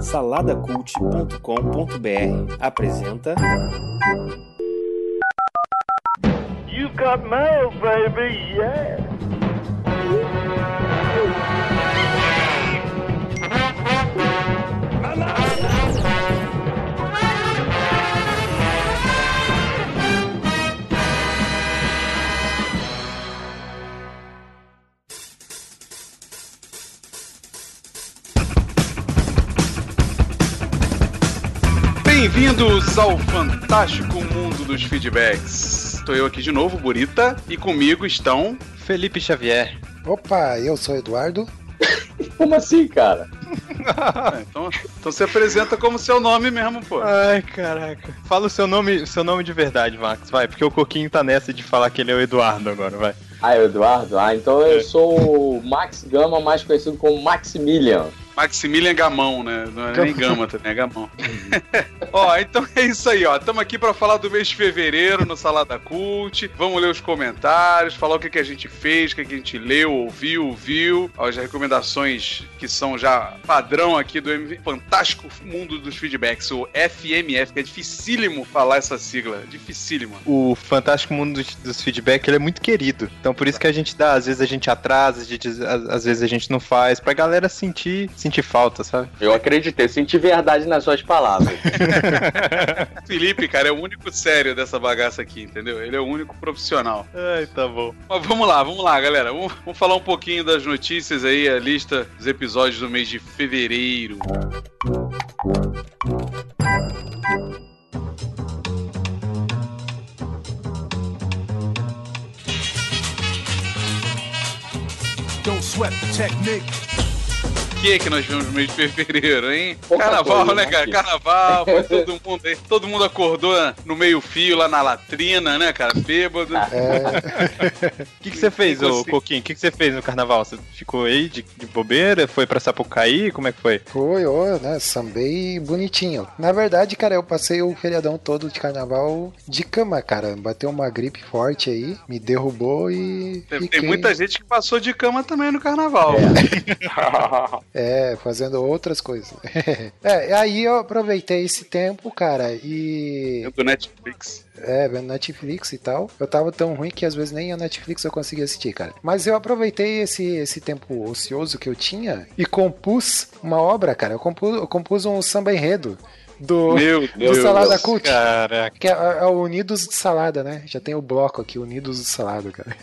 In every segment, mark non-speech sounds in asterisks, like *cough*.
Saladacult.com.br apresenta. You got mail, baby, yeah. Bem-vindos ao fantástico mundo dos feedbacks. Estou eu aqui de novo, Burita, e comigo estão Felipe Xavier. Opa, eu sou Eduardo. *laughs* Como assim, cara? Ah, *laughs* então, então se apresenta como seu nome mesmo, pô. Ai, caraca. Fala o seu nome, seu nome de verdade, Max, vai, porque o Coquinho tá nessa de falar que ele é o Eduardo agora, vai. Ah, é o Eduardo? Ah, então eu sou o Max Gama, mais conhecido como Maximilian. Maximilian Gamão, né? Não é nem Gama também, é Gamão. *laughs* ó, então é isso aí, ó. Estamos aqui para falar do mês de fevereiro no Salada Cult. Vamos ler os comentários, falar o que, que a gente fez, o que, que a gente leu, ouviu, viu. As recomendações que são já padrão aqui do MV Fantástico Mundo dos Feedbacks, o FMF, que é dificílimo falar essa sigla. Dificílimo. O Fantástico Mundo dos, dos Feedback, ele é muito querido. Então por isso que a gente dá, às vezes a gente atrasa, a gente, às vezes a gente não faz, pra galera sentir, sentir falta, sabe? Eu acreditei, senti verdade nas suas palavras. *laughs* Felipe, cara, é o único sério dessa bagaça aqui, entendeu? Ele é o único profissional. Ai, tá bom. Mas vamos lá, vamos lá, galera. Vamos, vamos falar um pouquinho das notícias aí, a lista dos episódios do mês de fevereiro. Don't sweat the technique. O que que nós vimos no mês de fevereiro, hein? Pouca Carnaval, coisa, né, né, cara? filho? Carnaval, foi *laughs* todo mundo aí. Todo mundo acordou no meio-fio lá na latrina, né, cara? Bêbado. É, O *laughs* que, que você fez, ô. Coquinho? O que, que você fez no carnaval? Você ficou aí de, de bobeira? Foi pra Sapucaí? Como é que foi? foi, ó, né? Sambei bonitinho. Na verdade, cara, eu passei o feriadão todo de carnaval de cama, cara. Bateu uma gripe forte aí, me derrubou e. Tem, fiquei, tem muita gente que passou de cama também no carnaval. É, *laughs* fazendo outras coisas. *laughs* é, aí eu aproveitei esse tempo, cara, e. Do Netflix. É, vendo Netflix e tal. Eu tava tão ruim que às vezes nem a Netflix eu conseguia assistir, cara. Mas eu aproveitei esse, esse tempo ocioso que eu tinha e compus uma obra, cara. Eu compus, eu compus um samba enredo do, Meu do Deus. Salada Cult. Caraca. Que é, é o Unidos de Salada, né? Já tem o bloco aqui, Unidos de Salada, cara.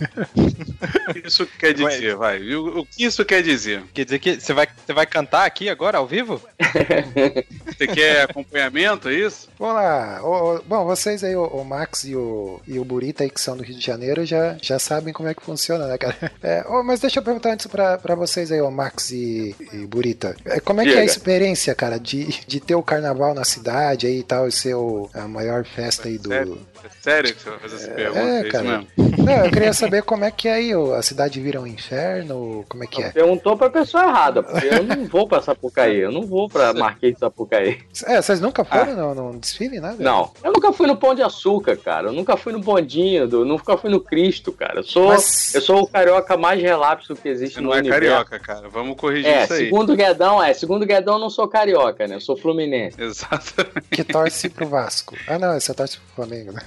O que isso quer dizer, vai? O, o que isso quer dizer? Quer dizer que você vai, você vai cantar aqui agora, ao vivo? *laughs* Você quer acompanhamento, é isso? Vamos lá. Ô, ô, bom, vocês aí, o, o Max e o, e o Burita aí, que são do Rio de Janeiro, já, já sabem como é que funciona, né, cara? *laughs* É, ô, mas deixa eu perguntar antes pra, pra vocês aí, o Max e, e Burita. É, como é que é a experiência, cara, de, de ter o carnaval na cidade aí e tal, e ser o- a maior festa aí do. É sério que você vai fazer essa pergunta? É, É isso cara. mesmo? Não, eu queria saber como é que é aí, a cidade vira um inferno, como é que é? Perguntou pra pessoa errada, porque eu não vou pra Sapucaí, eu não vou pra Marquês de Sapucaí. É, vocês nunca foram no, no desfile, nada? Não, eu nunca fui no Pão de Açúcar, cara. Eu nunca fui no Bondinho, do, nunca fui no Cristo, cara. Eu sou, Mas- eu sou o carioca mais relapso que existe Você no não é universo. carioca, cara. Vamos corrigir É, isso aí. segundo Guedão, é. Segundo Guedão, eu não sou carioca, né? Eu sou fluminense. Exatamente. Que torce pro Vasco. Ah, não, você torce pro Flamengo, né?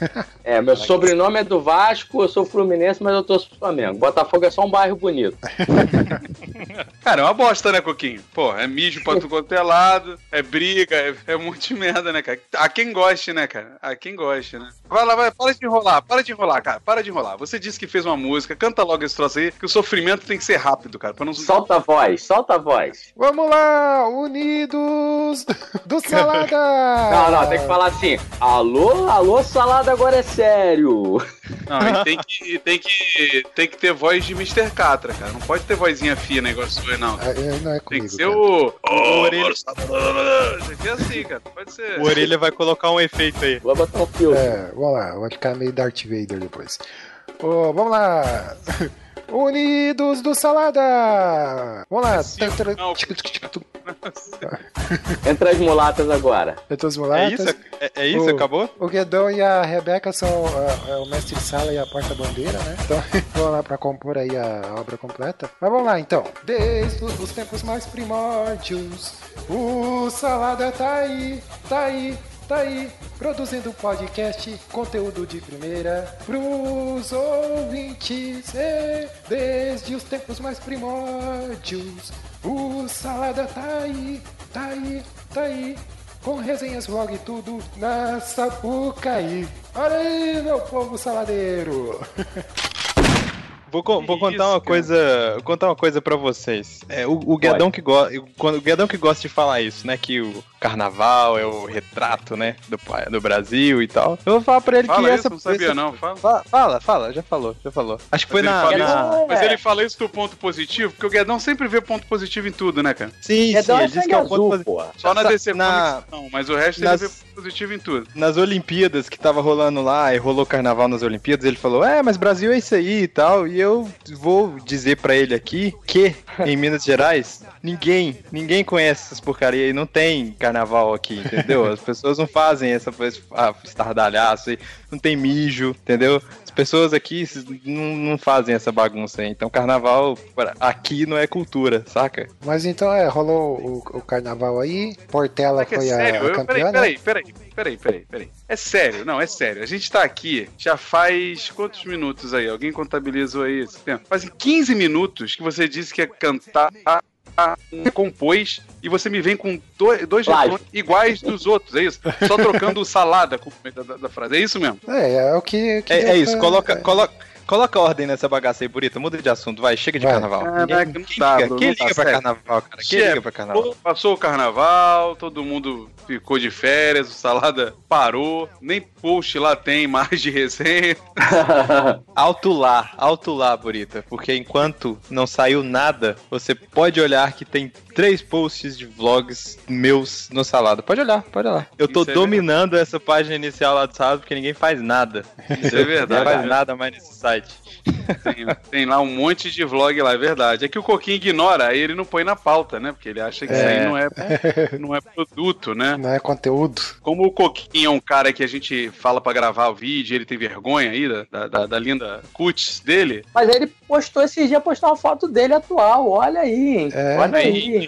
É, meu sobrenome é do Vasco, eu sou fluminense, mas eu torço pro Flamengo. Botafogo é só um bairro bonito. *laughs* Cara, é uma bosta, né, Coquinho? Pô, é mijo pra tu quanto é lado, é briga, é, é um monte de merda, né, cara? A quem goste, né, cara? A quem goste, né? Vai lá, vai, para de enrolar, para de enrolar, cara, para de enrolar. Você disse que fez uma música, canta logo esse troço aí, que o sofrimento tem que ser rápido, cara, pra não... Solta a voz, solta a voz. Vamos lá, Unidos do *laughs* Salada! Não, não, tem que falar assim. Alô, alô, salada agora é sério. Não, e tem que, tem que, tem que ter voz de Mr. Catra, cara. Não pode ter vozinha fina igual sua, não. Ah, é, Não é Tem comigo. que ser cara. o... O orelha- Tem que ser assim, cara. Pode ser... O Orelha vai colocar um efeito aí. Vou botar um filtro. É, vamos lá, vai ficar meio Darth Vader depois. Ô, vamos lá! *laughs* Unidos do Salada! Vamos lá. Sim, Tum, tum, não. tchic, tchic, tchic, tum. Entre as mulatas agora. Entre os É mulatas. isso? É, é isso? O- Acabou? O Guedão e a Rebeca são ah, é, o mestre sala e a porta-bandeira, né? Então *laughs* vamos lá pra compor aí a obra completa. Mas vamos lá então. Desde os tempos mais primórdios, o Salada tá aí, tá aí, tá aí. Produzindo podcast, conteúdo de primeira pros ouvintes. E desde os tempos mais primórdios, o Salada tá aí, tá aí, tá aí. Com resenhas, vlog e tudo na Sapucaí. Olha aí, meu povo saladeiro. *laughs* Vou, co- vou contar isso, uma cara? coisa, vou contar uma coisa para vocês. É, o, o Guedão que gosta, quando o Guedão que gosta de falar isso, né, que o carnaval é o retrato, né, do do Brasil e tal. Eu vou falar para ele Fala que isso, essa não sabia essa- não. Fala. Fa- Fala, fala, já falou, já falou. Acho que foi na, ele fala na- isso, mas ele fala isso do ponto positivo, porque o Guedão sempre vê ponto positivo em tudo, né, cara? Sim, É sim, dar ele sangue que é um ponto positivo. Só na DC na- Comics não, mas o resto nas- ele vê ponto positivo em tudo. nas Olimpíadas que tava rolando lá, e rolou carnaval nas Olimpíadas, ele falou: É, mas Brasil é isso aí e tal. E eu vou dizer pra ele aqui que em Minas Gerais, ninguém, ninguém conhece essas porcaria aí, não tem carnaval aqui, entendeu? As pessoas não fazem essa ah, estardalhaço aí, não tem mijo, entendeu? As pessoas aqui não, não fazem essa bagunça aí. Então, carnaval aqui não é cultura, saca? Mas então é, rolou o, o carnaval aí, Portela que é foi a, sério? a Eu- campeã, né? peraí, peraí, peraí, peraí, peraí, peraí. É sério, não, é sério. A gente tá aqui já faz quantos minutos aí? Alguém contabilizou aí esse tempo? Fazem 15 minutos que você disse que ia cantar, compôs, e você me vem com dois, iguais dos outros, é isso? Só trocando salada com da, da- da frase. É isso mesmo? É, é o que. que É, é isso, pra- coloca, é. coloca, coloca ordem nessa bagaça aí, Burita. Muda de assunto, vai, chega de Vai. carnaval. Caraca, não quem dá, liga, Bruno, quem liga pra sério. carnaval, cara? Quem liga pra carnaval? Passou o carnaval, todo mundo ficou de férias, o Salada parou, nem post lá tem mais de resenha. *laughs* Alto lá, alto lá, Burita. Porque enquanto não saiu nada, você pode olhar que tem três posts de vlogs meus no Salada. Pode olhar, pode olhar. Eu tô Isso é dominando essa página inicial lá do Salada porque ninguém faz nada. Isso é verdade. Não faz nada mais nesse site. Tem, tem lá um monte de vlog lá, é verdade. É que o Coquinho ignora, aí ele não põe na pauta, né? Porque ele acha que isso É. aí não é, não é produto, né? Não é conteúdo. Como o Coquinho é um cara que a gente fala pra gravar o vídeo, ele tem vergonha aí da, da, da- da linda cutis dele. Mas ele postou esses dias, postou uma foto dele atual. Olha aí, hein? É. Olha aí.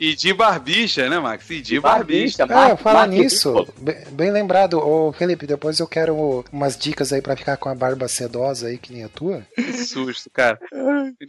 E de barbicha, né, Max? E de barbicha. Barbicha, É, falar nisso, bem, bem lembrado, ô Felipe, depois eu quero umas dicas aí pra ficar com a barba sedosa aí, que nem a tua. Que susto, cara.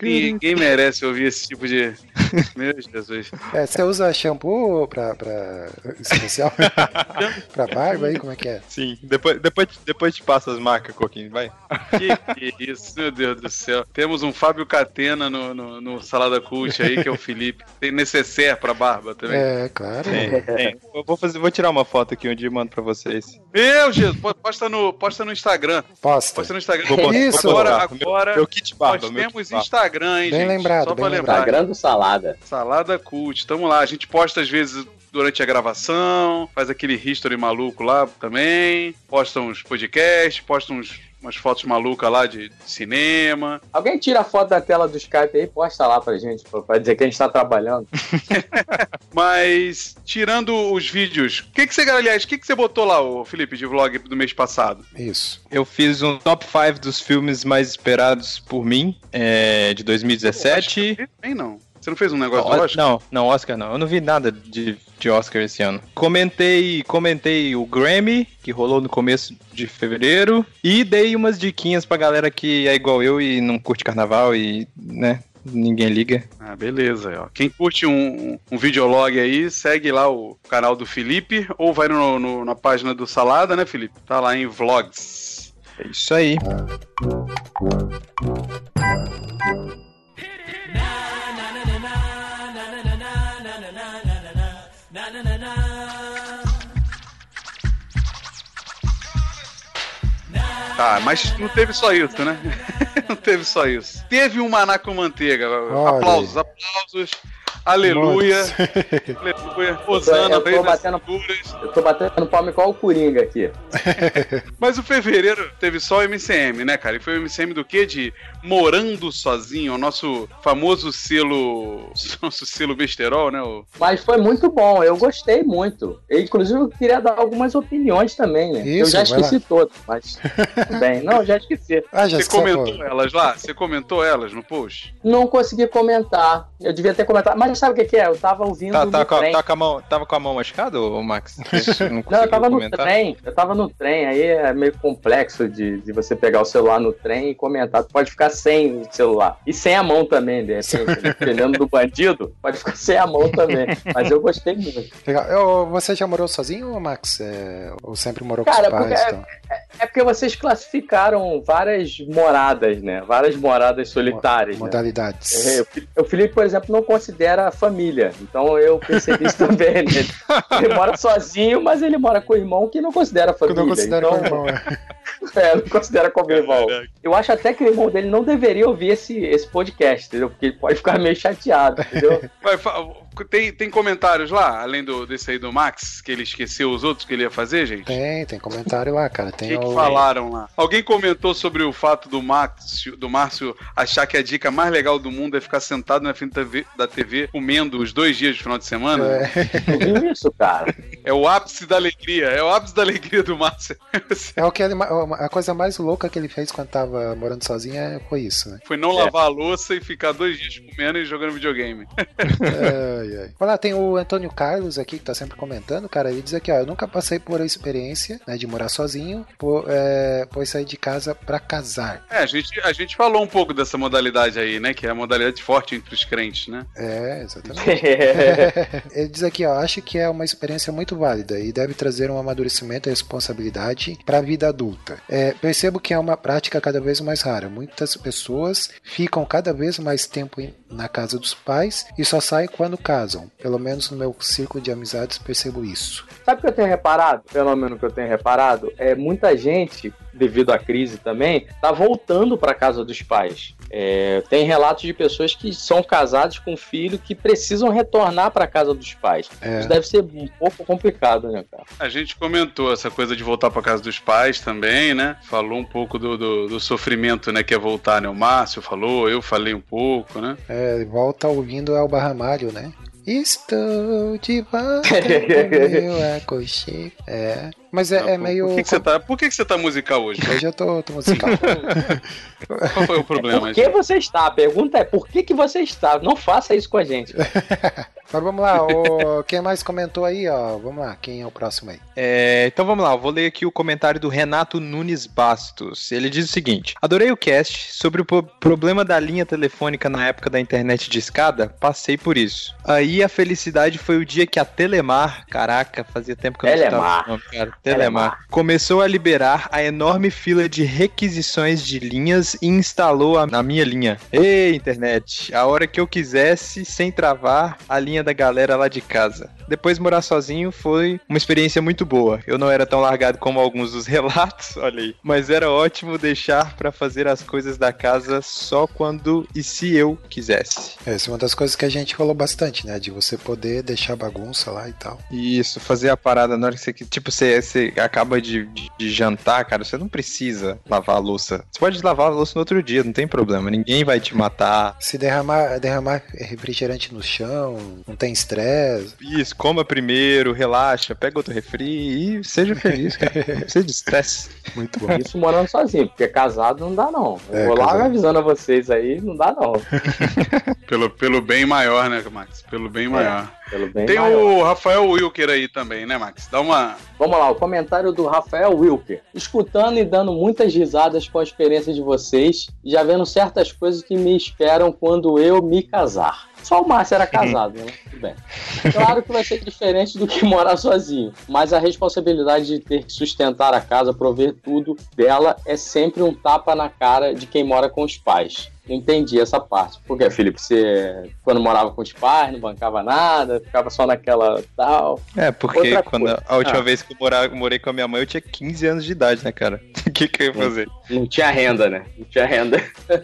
Ninguém merece ouvir esse tipo de. *laughs* Meu Jesus. É, você usa shampoo pra, pra especial? *laughs* pra barba aí, como é que é? Sim, depois, depois, depois te passa as marcas, Coquinho, vai. Que, que isso, meu Deus do céu. Temos um Fábio Catena no, no, no Salada Cult aí, que é o Felipe. Tem necessaire pra barba também. É, claro. Tem, tem. *laughs* Eu vou, fazer, vou tirar uma foto aqui um dia e mando pra vocês. Meu Jesus, po- posta no, posta no Instagram. Posta. Posta no Instagram. Vou Isso. Agora, agora Meu kit barba, nós meu temos barba. Instagram, hein, Bem gente? lembrado, Só bem pra lembrar. Instagram do Salada. Salada Cult, tamo lá. A gente posta às vezes durante a gravação, faz aquele history maluco lá também, posta uns podcasts, posta uns, umas fotos malucas lá de, de cinema. Alguém tira a foto da tela do Skype aí e posta lá pra gente, pra dizer que a gente tá trabalhando. *laughs* Mas, tirando os vídeos, o que, que você, aliás, o que, que você botou lá, ô, Felipe, de vlog do mês passado? Isso. Eu fiz um top 5 dos filmes mais esperados por mim, é, de 2017. Nem não. Você não fez um negócio do O- Oscar? Não, não, Oscar não. Eu não vi nada de, de Oscar esse ano. Comentei, comentei o Grammy, que rolou no começo de fevereiro, e dei umas diquinhas pra galera que é igual eu e não curte carnaval e, né, ninguém liga. Ah, beleza. Ó. Quem curte um, um videolog aí, segue lá o canal do Felipe ou vai no, no- na página do Salada, né, Felipe? Tá lá em vlogs. É isso aí. Tá, mas não teve só isso, né? *laughs* não teve só isso. Teve um maná com manteiga. Olha aplausos, aplausos. Aleluia. *laughs* Aleluia. Osana, Eu tô rei das batendo- figuras. Eu tô batendo palma igual o Coringa aqui. *laughs* Mas o fevereiro teve só o MCM, né, cara? E foi o MCM do quê? De Morando Sozinho, o nosso famoso selo. *laughs* Nosso selo besterol, né? O- Mas foi muito bom, eu gostei muito. Eu, inclusive, eu queria dar algumas opiniões também, né? eu Isso, já vai esqueci todas, mas tudo bem. Não, já esqueci. *laughs* Ah, já Você comentou elas lá? Você comentou elas no post? Não consegui comentar. Eu devia ter comentado. Mas sabe o que, que é? Eu tava ouvindo Tá, no tá, com a, trem. tá com a mão, tava com a mão machucada, ô Max? *laughs* Não, Não, eu tava no comentar? trem, eu tava no trem, aí é meio complexo de, de você pegar o celular no trem e comentar. Tu pode ficar sem o celular. E sem a mão também, de repente. né? *laughs* Dependendo do bandido, pode ficar sem a mão também. Mas eu gostei muito. Legal. Eu- você já morou sozinho, Max? É, ou sempre morou com Cara, os pais? porque- então? É porque vocês classificaram várias moradas, né? Várias moradas solitárias. né? Modalidades. É, o O Felipe, por exemplo, não considera família. Então eu percebi isso *laughs* também nele. Ele mora sozinho, mas ele mora com o irmão que não considera Eu família. não considero então, meu irmão. é. *laughs* *laughs* É, não considera como irmão. Eu acho até que o irmão dele não deveria ouvir esse, esse podcast, entendeu? Porque ele pode ficar meio chateado, entendeu? *laughs* Vai, fa- tem, tem comentários lá, além do, desse aí do Max, que ele esqueceu os outros que ele ia fazer, gente? Tem, tem comentário lá, cara. O Tem que, que o... falaram lá? Alguém comentou sobre o fato do Márcio, do Márcio achar que a dica mais legal do mundo é ficar sentado na frente da TV, da TV comendo os dois dias de final de semana? É, isso, cara? É o ápice da alegria, é o ápice da alegria do Márcio. *laughs* é o que ele, a coisa mais louca que ele fez quando tava morando sozinho é- foi isso, né? Foi não lavar a louça e ficar dois dias comendo e jogando videogame. Ai, ai. Olha lá, tem o Antônio Carlos aqui que tá sempre comentando, cara. Ele diz aqui, ó, eu nunca passei por a experiência né, de morar sozinho, por, é, pois sair de casa pra casar. É, a gente, a gente falou um pouco dessa modalidade aí, né? Que é a modalidade forte entre os crentes, né? É, exatamente. *laughs* *laughs* Ele diz aqui, ó, acho que é uma experiência muito válida e deve trazer um amadurecimento e responsabilidade para a vida adulta. É, percebo que é uma prática cada vez mais rara. Muitas pessoas ficam cada vez mais tempo em- na casa dos pais e só saem quando casam. Pelo menos no meu círculo de amizades percebo isso. Sabe o que eu tenho reparado? Fenômeno que eu tenho reparado é muita gente, devido à crise também, tá voltando para casa dos pais. É, tem relatos de pessoas que são casadas com filho que precisam retornar para casa dos pais. É. Isso deve ser um pouco complicado, né, cara? A gente comentou essa coisa de voltar pra casa dos pais também, né? Falou um pouco do, do, do sofrimento, né? Que é voltar, né? O Márcio falou, eu falei um pouco, né? É, volta ouvindo El Barramalho, né? Estou de volta *laughs* no meu. É, mas é, Não, é por, meio... Por que, que você tá, por que, que você tá musical hoje? Hoje eu tô, tô musical. *laughs* Qual foi o problema? Por que você está? A pergunta é por que, que você está? Não faça isso com a gente. *laughs* Mas vamos lá, *laughs* o... quem mais comentou aí, ó? Vamos lá, quem é o próximo aí? É, então vamos lá, eu vou ler aqui o comentário do Renato Nunes Bastos. Ele diz o seguinte: Adorei o cast sobre o problema da linha telefônica na época da internet de escada. Passei por isso. Aí a felicidade foi o dia que a Telemar, caraca, fazia tempo que eu não Telemar. nome, cara. Telemar, começou a liberar a enorme fila de requisições de linhas e instalou a, a minha linha. Ei, internet, a hora que eu quisesse, sem travar, a linha da galera lá de casa. Depois morar sozinho foi uma experiência muito boa. Eu não era tão largado como alguns dos *laughs* relatos, olha aí. Mas era ótimo deixar pra fazer as coisas da casa só quando e se eu quisesse. Essa é uma das coisas que a gente falou bastante, né? De você poder deixar bagunça lá e tal. Isso, fazer a parada na hora que você. Tipo, você, você acaba de, de, de jantar, cara, você não precisa lavar a louça. Você pode lavar a louça no outro dia, não tem problema. Ninguém vai te matar. Se derramar, derramar refrigerante no chão, não tem estresse. Isso, coma primeiro, relaxa, pega outro refri e seja feliz, cara. *laughs* Não precisa de estresse. Muito bom. Isso morando sozinho, porque casado não dá, não. Eu É, vou lá casado. avisando a vocês aí, não dá, não. *laughs* Pelo, pelo bem maior, né, Max? Pelo bem maior. Pelo bem Tem maior. o Rafael Wilker aí também, né, Max? Dá uma. Vamos lá, o comentário do Rafael Wilker. Escutando e dando muitas risadas com a experiência de vocês, e já vendo certas coisas que me esperam quando eu me casar. Só o Márcio era *laughs* casado, né? Tudo bem. Claro que vai ser diferente do que morar sozinho, mas a responsabilidade de ter que sustentar a casa, prover tudo dela, é sempre um tapa na cara de quem mora com os pais. Não entendi essa parte. Por que, Felipe? Você, quando morava com os pais, não bancava nada, ficava só naquela tal. É, porque Outra quando coisa. a última Ah. vez que eu morava, morei com a minha mãe, eu tinha 15 anos de idade, né, cara? *laughs* O que, que eu ia fazer? Não tinha renda, né? Não tinha renda. *laughs*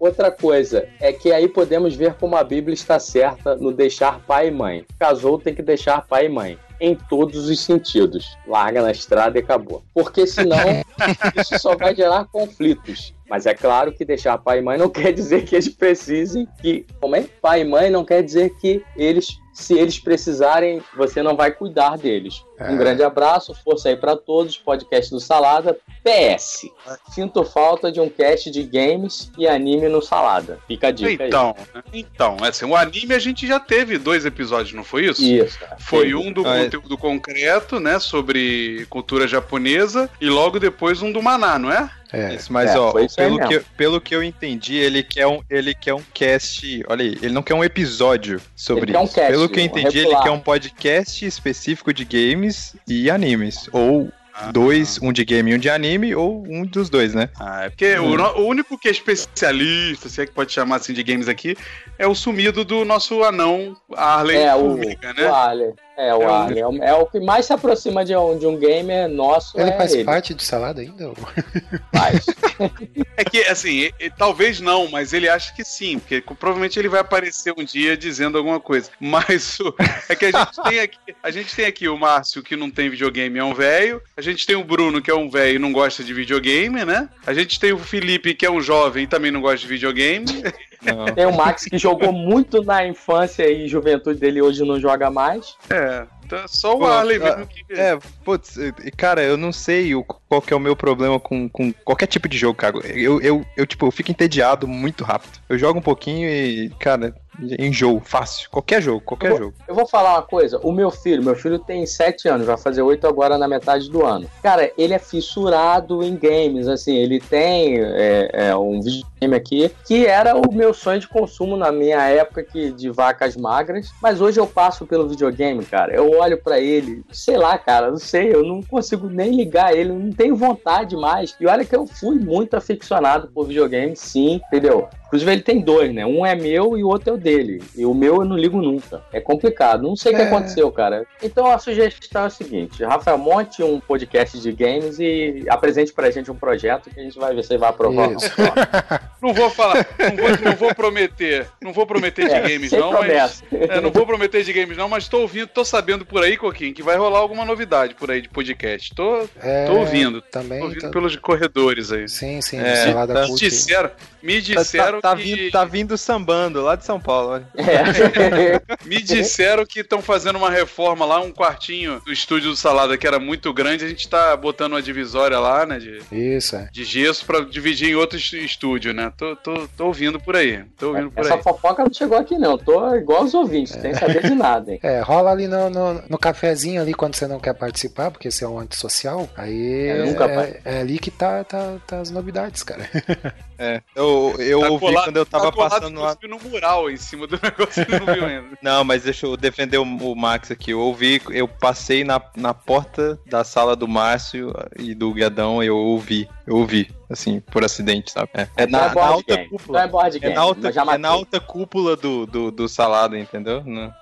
Outra coisa é que aí podemos ver como a Bíblia está certa no deixar pai e mãe. Casou tem que deixar pai e mãe. Em todos os sentidos. Larga na estrada e acabou. Porque senão *laughs* isso só vai gerar conflitos. Mas é claro que deixar pai e mãe não *laughs* quer dizer que eles precisem que. Como é? Pai e mãe não quer dizer que eles. Se eles precisarem, você não vai cuidar deles. É. Um grande abraço, força aí pra todos. Podcast do Salada. PS. Sinto falta de um cast de games e anime no Salada. Fica a dica aí. Então, então, assim, o anime a gente já teve dois episódios, não foi isso? Isso. cara. Foi um do Ah, é. conteúdo concreto, né, sobre cultura japonesa, e logo depois um do Maná, não é? É. Isso, mas É, ó, isso pelo que, pelo que eu entendi, ele quer um, ele quer um cast. Olha aí, ele não quer um episódio sobre Ele quer um isso. cast, pelo que eu entendi, ele quer um podcast específico de games e animes. Ou Ah. dois, um de game e um de anime, ou um dos dois, né? Ah, é porque o, no- o único que é especialista, se é que pode chamar assim de games aqui, é o sumido do nosso anão Arley É, o, Formiga, né? o Alien. É, o É Alien. É o, é o que mais se aproxima de um, de um gamer nosso. Ele é faz ele. parte do salada ainda? Faz. *laughs* É que, assim, e- e talvez não, mas ele acha que sim, porque provavelmente ele vai aparecer um dia dizendo alguma coisa. *laughs* Mas o- é que a gente tem aqui, a gente tem aqui o Márcio que não tem videogame, é um velho. A gente tem o Bruno que é um velho e não gosta de videogame, né? A gente tem o Felipe que é um jovem e também não gosta de videogame. *laughs* Não. Tem o Max que jogou muito na infância e juventude dele hoje não joga mais. É, então só o Pô, Arley ah, mesmo que. É, putz, e- cara, eu não sei o, qual que é o meu problema com, com qualquer tipo de jogo, cara. Eu, eu, eu, tipo, eu fico entediado muito rápido. Eu jogo um pouquinho e, cara, enjoo, fácil. Qualquer jogo, qualquer Eu jogo. Eu vou falar uma coisa, o meu filho, meu filho tem 7 anos, vai fazer 8 agora na metade do ano. Cara, ele é fissurado em games, assim, ele tem é, é, um videogame aqui que era o meu sonho de consumo na minha época que, de vacas magras, mas hoje eu passo pelo videogame, cara, eu olho pra ele, sei lá, cara, não sei, eu não consigo nem ligar ele, não tenho vontade mais. E olha que eu fui muito aficionado por videogame, sim, entendeu? Inclusive ele tem dois, né? Um é meu e o outro é o dele. E o meu eu não ligo nunca. É complicado. Não sei o que É. aconteceu, cara. Então a sugestão é o seguinte: Rafael, monte um podcast de games e apresente pra gente um projeto que a gente vai ver se ele vai aprovar. ou não. *laughs* Não vou falar, não vou, não vou prometer, não vou prometer de É, games sem não, mas promessa. é, não vou prometer de games não, mas tô ouvindo, tô sabendo por aí, Coquinho, que vai rolar alguma novidade por aí de podcast. Tô, É, tô ouvindo, Também. tô ouvindo tá- pelos corredores aí. Sim, sim, É, salada tá- Me disseram, me Tá, disseram tá, tá que vindo, tá vindo sambando lá de São Paulo, olha. É. *laughs* me disseram que estão fazendo uma reforma lá, um quartinho do estúdio do Salada que era muito grande, a gente tá botando uma divisória lá, né, de, Isso, é. de gesso pra dividir em outro est- estúdio, né? Tô, tô, tô ouvindo por aí, tô ouvindo por Essa aí. fofoca não chegou aqui, não. Tô igual os ouvintes, sem saber de nada, hein? É, rola ali no, no, no cafezinho ali quando você não quer participar, porque você é um antissocial. Aí É, nunca é, é ali que tá, tá, tá as novidades, cara. *laughs* É, eu, eu Tá ouvi colado- quando eu tava tá passando lá. no mural em cima do *laughs* negócio, não viu ainda. Não, mas deixa eu defender o, o Max aqui. Eu ouvi, eu passei na, na porta da sala do Márcio e do Guiadão, eu ouvi. Eu ouvi, assim, por acidente, sabe? É, é Não na, é na alta game. Não cúpula. é board É game. na alta, é na alta cúpula do, do, do salada, entendeu? Não.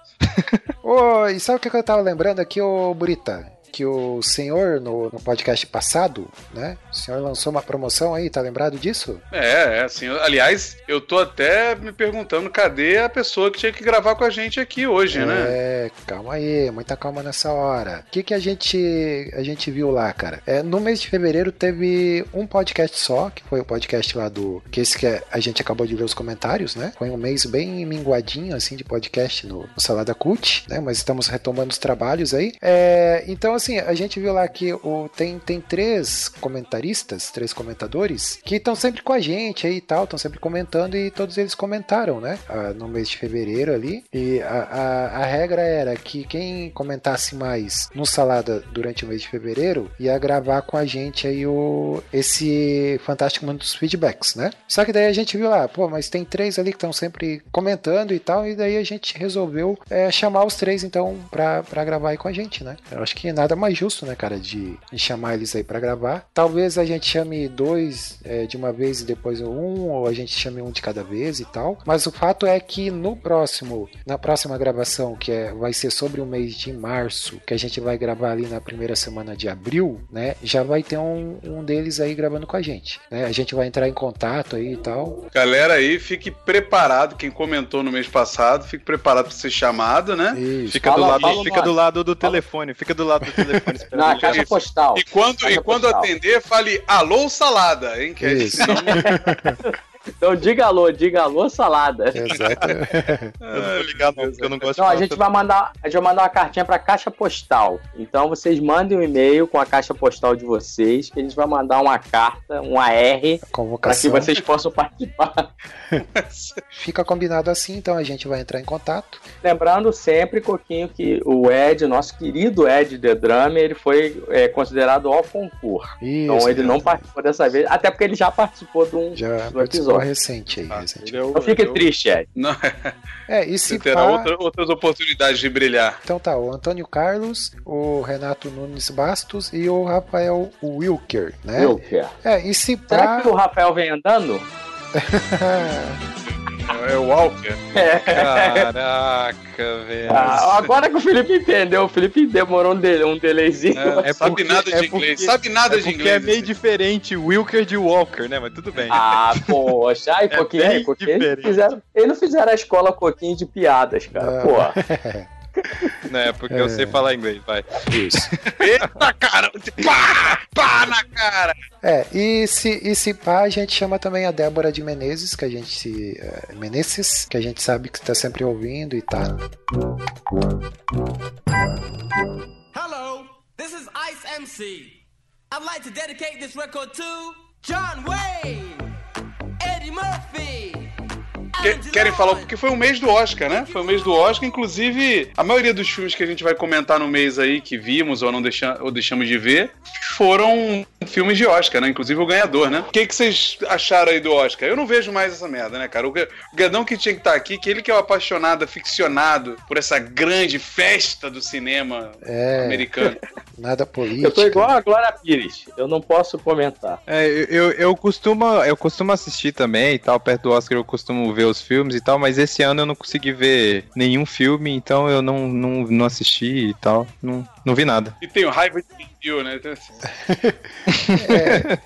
Ô, e sabe o que que eu tava lembrando aqui, ô Burita? Que o senhor, no, no podcast passado, né? O senhor lançou uma promoção aí, tá lembrado disso? É, é, assim, aliás, eu tô até me perguntando cadê a pessoa que tinha que gravar com a gente aqui hoje, né? É, calma aí, muita calma nessa hora. O que, que a gente a gente viu lá, cara? É, no mês de fevereiro teve um podcast só, que foi o podcast lá do. Que esse que é- a gente acabou de ler os comentários, né? Foi um mês bem minguadinho, assim, de podcast no, no Salada Cult, né? Mas estamos retomando os trabalhos aí. É, então, assim, a gente viu lá que o, tem, tem três comentaristas, três comentadores, que estão sempre com a gente aí e tal, estão sempre comentando e todos eles comentaram, né? ah, no mês de fevereiro ali. E a, a, a regra era que quem comentasse mais no Salada durante o mês de fevereiro ia gravar com a gente aí o, esse Fantástico Mundo dos Feedbacks, né? Só que daí a gente viu lá, pô, mas tem três ali que estão sempre comentando e tal, e daí a gente resolveu é, chamar os três então pra, pra gravar aí com a gente, né? Eu acho que nada mais justo, né, cara, de, chamar eles aí pra gravar. Talvez a gente chame dois é, de uma vez e depois um, ou a gente chame um de cada vez e tal. Mas o fato é que no próximo, na próxima gravação, que é, vai ser sobre o mês de março, que a gente vai gravar ali na primeira semana de abril, né? Já vai ter um, um deles aí gravando com a gente, né? A gente vai entrar em contato aí e tal. Galera aí, fique preparado, quem comentou no mês passado, fique preparado pra ser chamado, né? Isso. Fica, Fala- do, lado, fala fica do lado do telefone, fica do lado do telefone esperando. Na caixa postal. E quando, Caixa e quando postal. atender, fale alô salada, hein? Que é Isso. *laughs* Então diga alô, diga alô, salada. Exato. *laughs* Eu não vou ligar não, porque eu não gosto Não, a de gente vai mandar, a gente vai mandar uma cartinha pra caixa postal. Então vocês mandem um e-mail com a caixa postal de vocês, que a gente vai mandar uma carta, um AR, para que vocês possam participar. *laughs* Fica combinado assim, então a gente vai entrar em contato. Lembrando sempre, Coquinho, que o Ed, nosso querido Ed The Drummer, ele foi é, considerado ao concurso. Isso. Então ele não participou dessa vez, até porque ele já participou de um Já do recente aí. Ah, recente. ele é o- Não fique ele é o- triste, Ed. Não, É, e se você terá pá, outra- outras oportunidades de brilhar. Então tá, o Antônio Carlos, o Renato Nunes Bastos e o Rafael Wilker, né? Wilker. É, e se Será pá. que o Rafael vem andando? *laughs* É o Walker. Caraca, velho. Ah, agora que o Felipe entendeu, o Felipe demorou um, de, um delayzinho. É, É sabe nada de é inglês. porque- sabe nada É de porque inglês. é meio diferente Wilker de Walker, né? Mas tudo bem. Ah, poxa, ai, *laughs* É Coquinho, Coquinho, eles, fizeram, eles não fizeram a escola Coquinho de piadas, cara. Ah. *laughs* Pô, Né? Porque eu sei falar inglês, vai. Isso. *laughs* Eita, cara! Pá! Pá na cara! É, e se, e se pá, a gente chama também a Débora de Menezes, que a gente se. é, Menezes, que a gente sabe que tá sempre ouvindo e tá. Hello, this is Ice MC. I'd like to dedicate this record to John Wayne, Eddie Murphy. Que- querem falar, porque foi o mês do Oscar, né? Foi o mês do Oscar, inclusive a maioria dos filmes que a gente vai comentar no mês aí, que vimos ou não deixa, ou deixamos de ver, foram filmes de Oscar, né? Inclusive o ganhador, né? O que, que vocês acharam aí do Oscar? Eu não vejo mais essa merda, né, cara? O, o Gadão que tinha que estar aqui, que ele que é o apaixonado, aficionado por essa grande festa do cinema É, americano. *laughs* nada político. eu tô igual a Glória Pires, eu não posso comentar. É, eu, eu, eu costumo, eu costumo assistir também e tal, perto do Oscar eu costumo ver os filmes e tal, mas esse ano eu não consegui ver nenhum filme, então eu não, não, não assisti e tal, não, não vi nada. E tem o Raiva de Bill, né? Então, assim, *laughs* *laughs* É,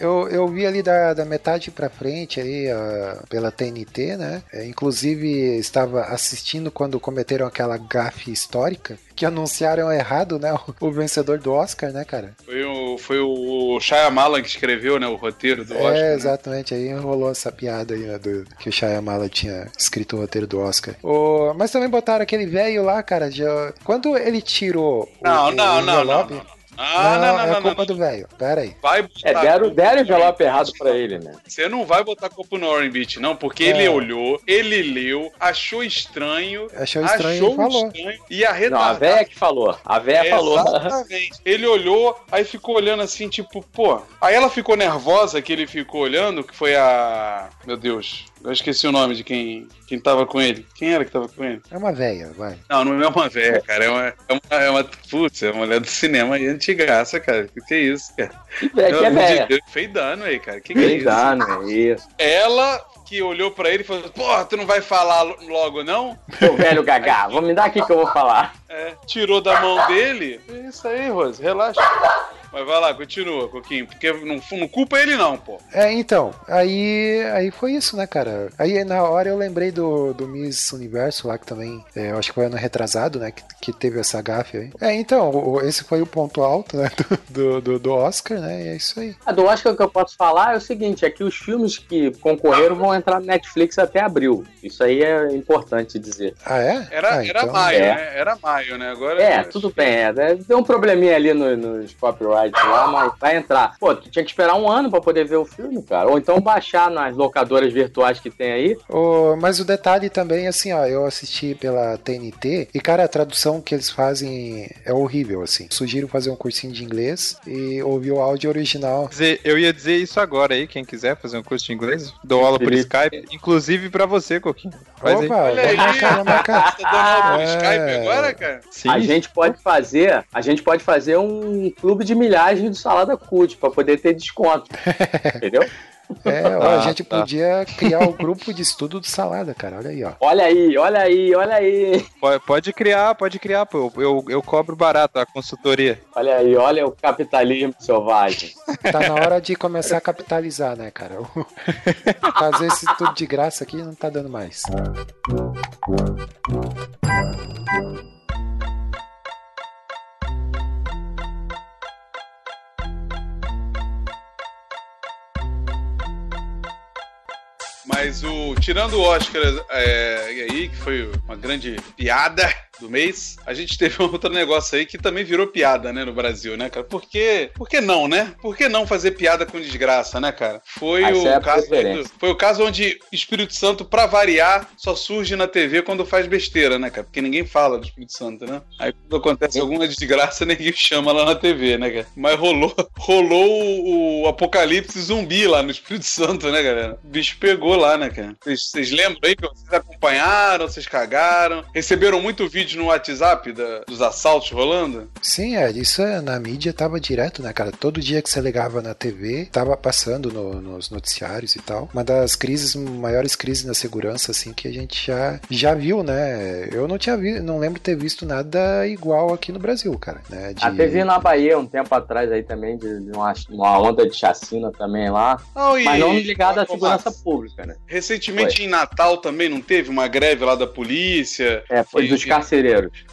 eu, eu vi ali da, da metade pra frente ali ah, pela TNT, né? É, inclusive estava assistindo quando cometeram aquela gafe histórica que anunciaram errado, né? O, o vencedor do Oscar, né, cara? Foi o, foi o Shyamalan que escreveu, né? O roteiro do Oscar. é, né? exatamente. Aí rolou essa piada aí, né? Do, que o Shyamala tinha escrito o roteiro do Oscar. O, mas também botaram aquele velho lá, cara. Já, quando ele tirou o, Não, o não, não, não, não. Ah, não, não, é não, culpa não. do velho. Pera aí. Vai botar É, deram, deram envelope errado pra ele, né? Você não vai botar culpa no Warren Beatty, não, porque É. ele olhou, ele leu, achou estranho, Achou estranho achou e falou. estranho e a Não, a véia que falou. A véia falou. Exatamente. Ele olhou, aí ficou olhando assim, tipo, pô. Aí ela ficou nervosa que ele ficou olhando, que foi a. Meu Deus, eu esqueci o nome de quem, quem tava com ele. Quem era que tava com ele? É uma velha, vai. Não, não é uma velha, cara. É uma. É uma, é uma putz, é uma mulher do cinema aí antigaça, cara. Que que é isso, cara? Que véia, que é amor de véia. Deus, Fez dano aí, cara. Que que é Quem isso? né? Isso. Ela que olhou pra ele e falou: Porra, tu não vai falar lo- logo, não? Seu velho gagá, vou me dar aqui que eu vou falar. É, tirou da mão dele. É isso aí, Rose, relaxa. Mas vai lá, continua, Coquinho, porque não, não culpa ele, não, pô. É, então, aí, aí foi isso, né, cara? Aí na hora eu lembrei do, do Miss Universo lá, que também, é, eu acho que foi ano retrasado, né, que, que teve essa gafe aí. É, então, o- esse foi o ponto alto, né, *laughs* do, do, do Oscar, né, e é isso aí. A do Oscar que eu posso falar é o seguinte: é que os filmes que concorreram vão entrar no Netflix até abril. Isso aí é importante dizer. Ah, é? Era, Ah, era então- maio, É. né? Era maio, né? Agora. É, tudo bem. É, deu um probleminha ali no- nos copyrights lá, mas vai entrar. Pô, tu tinha que esperar um ano pra poder ver o filme, cara. Ou então baixar nas locadoras virtuais que tem aí. O- mas o detalhe também, assim, ó, eu assisti pela TNT e, cara, a tradução que eles fazem é horrível, assim. Sugiro fazer um cursinho de inglês e ouvir o áudio original. Dizer- Eu ia dizer isso agora aí, quem quiser fazer um curso de inglês, dou aula por. Skype, inclusive pra você, Coquinho. Faz aí. Opa, Olha aí, marcar. *laughs* Você tá dando aula por É. Skype agora, cara? Sim, A gente pode fazer, a gente pode fazer um clube de milhagem do Salada Cult pra poder ter desconto. *laughs* Entendeu? É, ó, a Ah, gente tá. podia criar o grupo de estudo do Salada, cara. Olha aí, ó. Olha aí, olha aí, olha aí. pode, pode criar, pode criar, pô. Eu, eu cobro barato a consultoria. Olha aí, olha o capitalismo selvagem. Tá na hora de começar a capitalizar, né, cara? *laughs* Fazer esse tudo de graça aqui não tá dando mais. Mas o tirando o Oscar é, aí, que foi uma grande piada, do mês, a gente teve um outro negócio aí que também virou piada, né, no Brasil, né, cara? Por que, por que não, né? Por que não fazer piada com desgraça, né, cara? Foi Ah, isso é o a caso do- foi o caso onde Espírito Santo, pra variar, só surge na TV quando faz besteira, né, cara? Porque ninguém fala do Espírito Santo, né? Aí quando acontece alguma desgraça, *laughs* ninguém chama lá na TV, né, cara? Mas rolou, *laughs* rolou o, apocalipse zumbi lá no Espírito Santo, né, galera? O bicho pegou lá, né, cara? Vocês vocês lembram aí que vocês acompanharam, vocês cagaram? Receberam muito vídeo no WhatsApp da- dos assaltos rolando? Sim, é, isso é, na mídia tava direto, né, cara? Todo dia que você ligava na TV, tava passando no- nos noticiários e tal. Uma das crises, maiores crises na segurança, assim, que a gente já, já viu, né? Eu não tinha visto, não lembro ter visto nada igual aqui no Brasil, cara. Né? De- A teve na Bahia um tempo atrás aí também, de, uma, uma onda de chacina também lá. Não, e- Mas não ligada à segurança pública, né? Recentemente em Natal também não teve uma greve lá da polícia? É, foi E- dos carcereiros.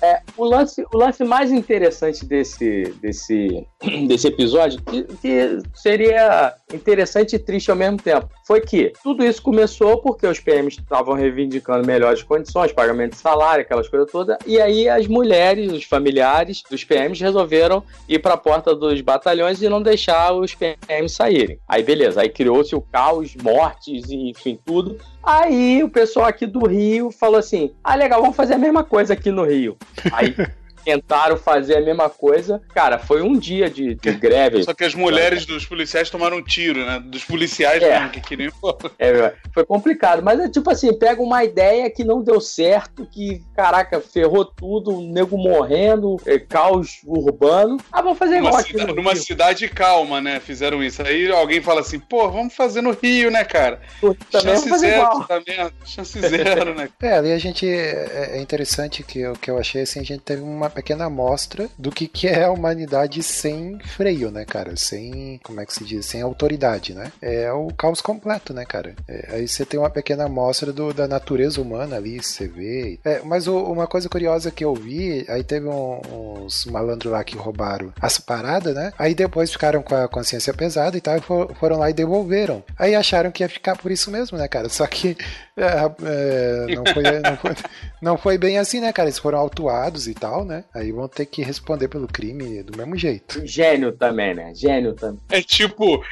É, o lance, o lance mais interessante desse, desse, *clears throat* desse episódio, que, que seria interessante e triste ao mesmo tempo, foi que tudo isso começou porque os PMs estavam reivindicando melhores condições, pagamento de salário, aquelas coisas todas, e aí as mulheres, os familiares dos PMs resolveram ir para a porta dos batalhões e não deixar os PMs saírem. Aí beleza, aí criou-se o caos, mortes e enfim, tudo. Aí o pessoal aqui do Rio falou assim: ah, legal, vamos fazer a mesma coisa aqui no Rio. Aí *laughs* tentaram fazer a mesma coisa. Cara, foi um dia de, de *laughs* greve. Só que as mulheres dos policiais tomaram um tiro, né? Dos policiais É. mesmo que queriam. *laughs* É, foi complicado, mas é tipo assim, pega uma ideia que não deu certo, que, caraca, ferrou tudo, o nego morrendo, é, caos urbano. Ah, vamos fazer Numa, igual aqui cida- no numa Rio. cidade calma, né? Fizeram isso. Aí alguém fala assim, pô, vamos fazer no Rio, né, cara? Também Chance vamos fazer zero, igual. tá vendo? Chance zero, né? *laughs* É, ali a gente. É, é interessante que o que eu achei assim, a gente teve uma pequena amostra do que, que é a humanidade sem freio, né, cara? Sem. Como é que se diz? Sem autoridade, né? É o caos completo, né, cara? É, aí você tem uma pequena amostra do, da natureza humana ali, você vê. É, mas o- uma coisa curiosa que eu vi, aí teve um- uns malandros lá que roubaram as paradas, né? Aí depois ficaram com a consciência pesada e tal, e for- foram lá e devolveram. Aí acharam que ia ficar por isso mesmo, né, cara? Só que é, é, não, foi, não, foi, não foi bem assim, né, cara? Eles foram autuados e tal, né? Aí vão ter que responder pelo crime do mesmo jeito. Gênio também, né? Gênio também. É tipo,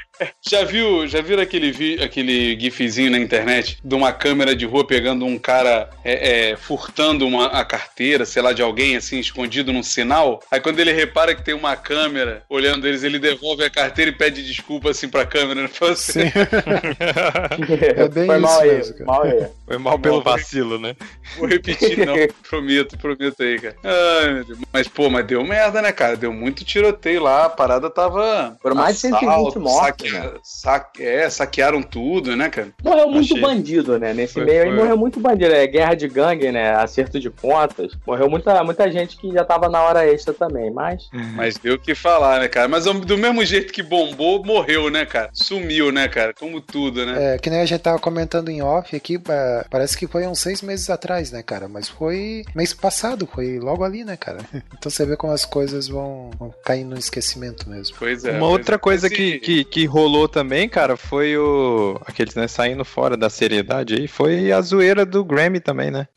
já viu, já viram aquele, vi- aquele gifzinho na internet de uma câmera de rua pegando um cara é, é, furtando uma, a carteira, sei lá, de alguém assim, escondido num sinal? Aí quando ele repara que tem uma câmera olhando eles, ele devolve a carteira e pede desculpa assim pra câmera. Né? Fala assim, Sim. *laughs* É bem Foi isso mal aí, mesmo, cara. mal aí. Foi mal pelo vacilo, né? Vou repetir, não. *laughs* prometo, prometo aí, cara. Ai, meu Deus. Mas, pô, mas deu merda, né, cara? Deu muito tiroteio lá, a parada tava. Foram mais de 120 assalto, mortos, saquea- né? saque- É, saquearam tudo, né, cara? Morreu muito Achei. bandido, né? Nesse Foi- meio aí foi. morreu muito bandido. É guerra de gangue, né? Acerto de contas. Morreu muita, muita gente que já tava na hora extra também, mas. Mas deu o que falar, né, cara? Mas do mesmo jeito que bombou, morreu, né, cara? Sumiu, né, cara? Como tudo, né? É, que nem a gente tava comentando em off aqui, é, parece que foi uns seis meses atrás, né, cara? Mas foi mês passado, foi logo ali, né, cara? *laughs* Então você vê como as coisas vão, vão cair no esquecimento mesmo. Pois é. Uma outra é. coisa que, que, que rolou também, cara, foi o. Aqueles, né, saindo fora da seriedade aí, foi a zoeira do Grammy também, né?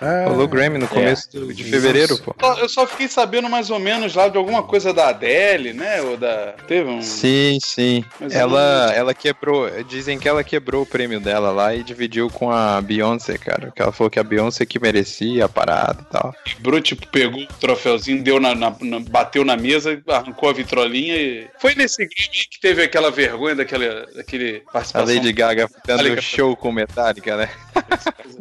Ah, Rolou Grammy no começo do- de fevereiro, pô. Eu só fiquei sabendo mais ou menos lá de alguma coisa da Adele, né? Ou da. Teve um. Sim, sim. Ela, não- ela quebrou. Dizem que ela quebrou o prêmio dela lá e dividiu com a Beyoncé, cara. Que ela falou que a Beyoncé que merecia a parada e tal. Quebrou, tipo, pegou o troféuzinho, deu na, na- na- bateu na mesa, arrancou a vitrolinha e. Foi nesse game que teve aquela vergonha daquela, daquele A participação. Lady Gaga dando Metallica. show com Metallica, né? *laughs*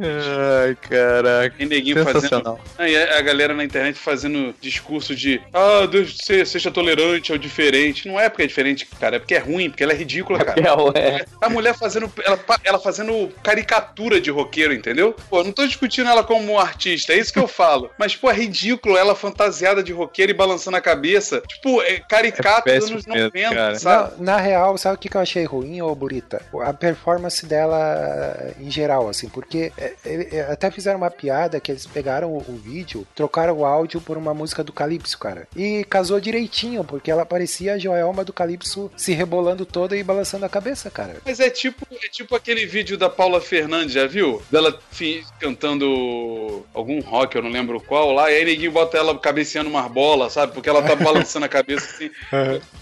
Ai, caraca. E neguinho fazendo. Sensacional. E a galera na internet fazendo discurso de ah, Deus, se- seja tolerante ao diferente. Não é porque é diferente, cara, é porque é ruim, porque ela é ridícula, cara. É, A mulher fazendo. Ela, ela fazendo caricatura de roqueiro, entendeu? Pô, não tô discutindo ela como artista, é isso que eu falo. Mas, pô, é ridículo ela fantasiada de roqueiro e balançando a cabeça. Tipo, é caricato É dos anos mesmo, 90, cara. sabe? Na, na real, sabe o que que eu achei ruim, ô Burita? A performance dela em geral, assim, porque é, é, é, até fizeram uma piada que eles pegaram o, o vídeo, trocaram o áudio por uma música do Calypso, cara. E casou direitinho, porque ela parecia a Joelma do Calypso se rebolando toda e balançando a cabeça, cara. Mas é tipo, é tipo aquele vídeo da Paula Fernandes, já viu? Dela fi- cantando algum rock, eu não lembro qual lá, e aí ninguém bota ela cabeceando uma bola, sabe? Porque ela tá *laughs* balançando a cabeça assim.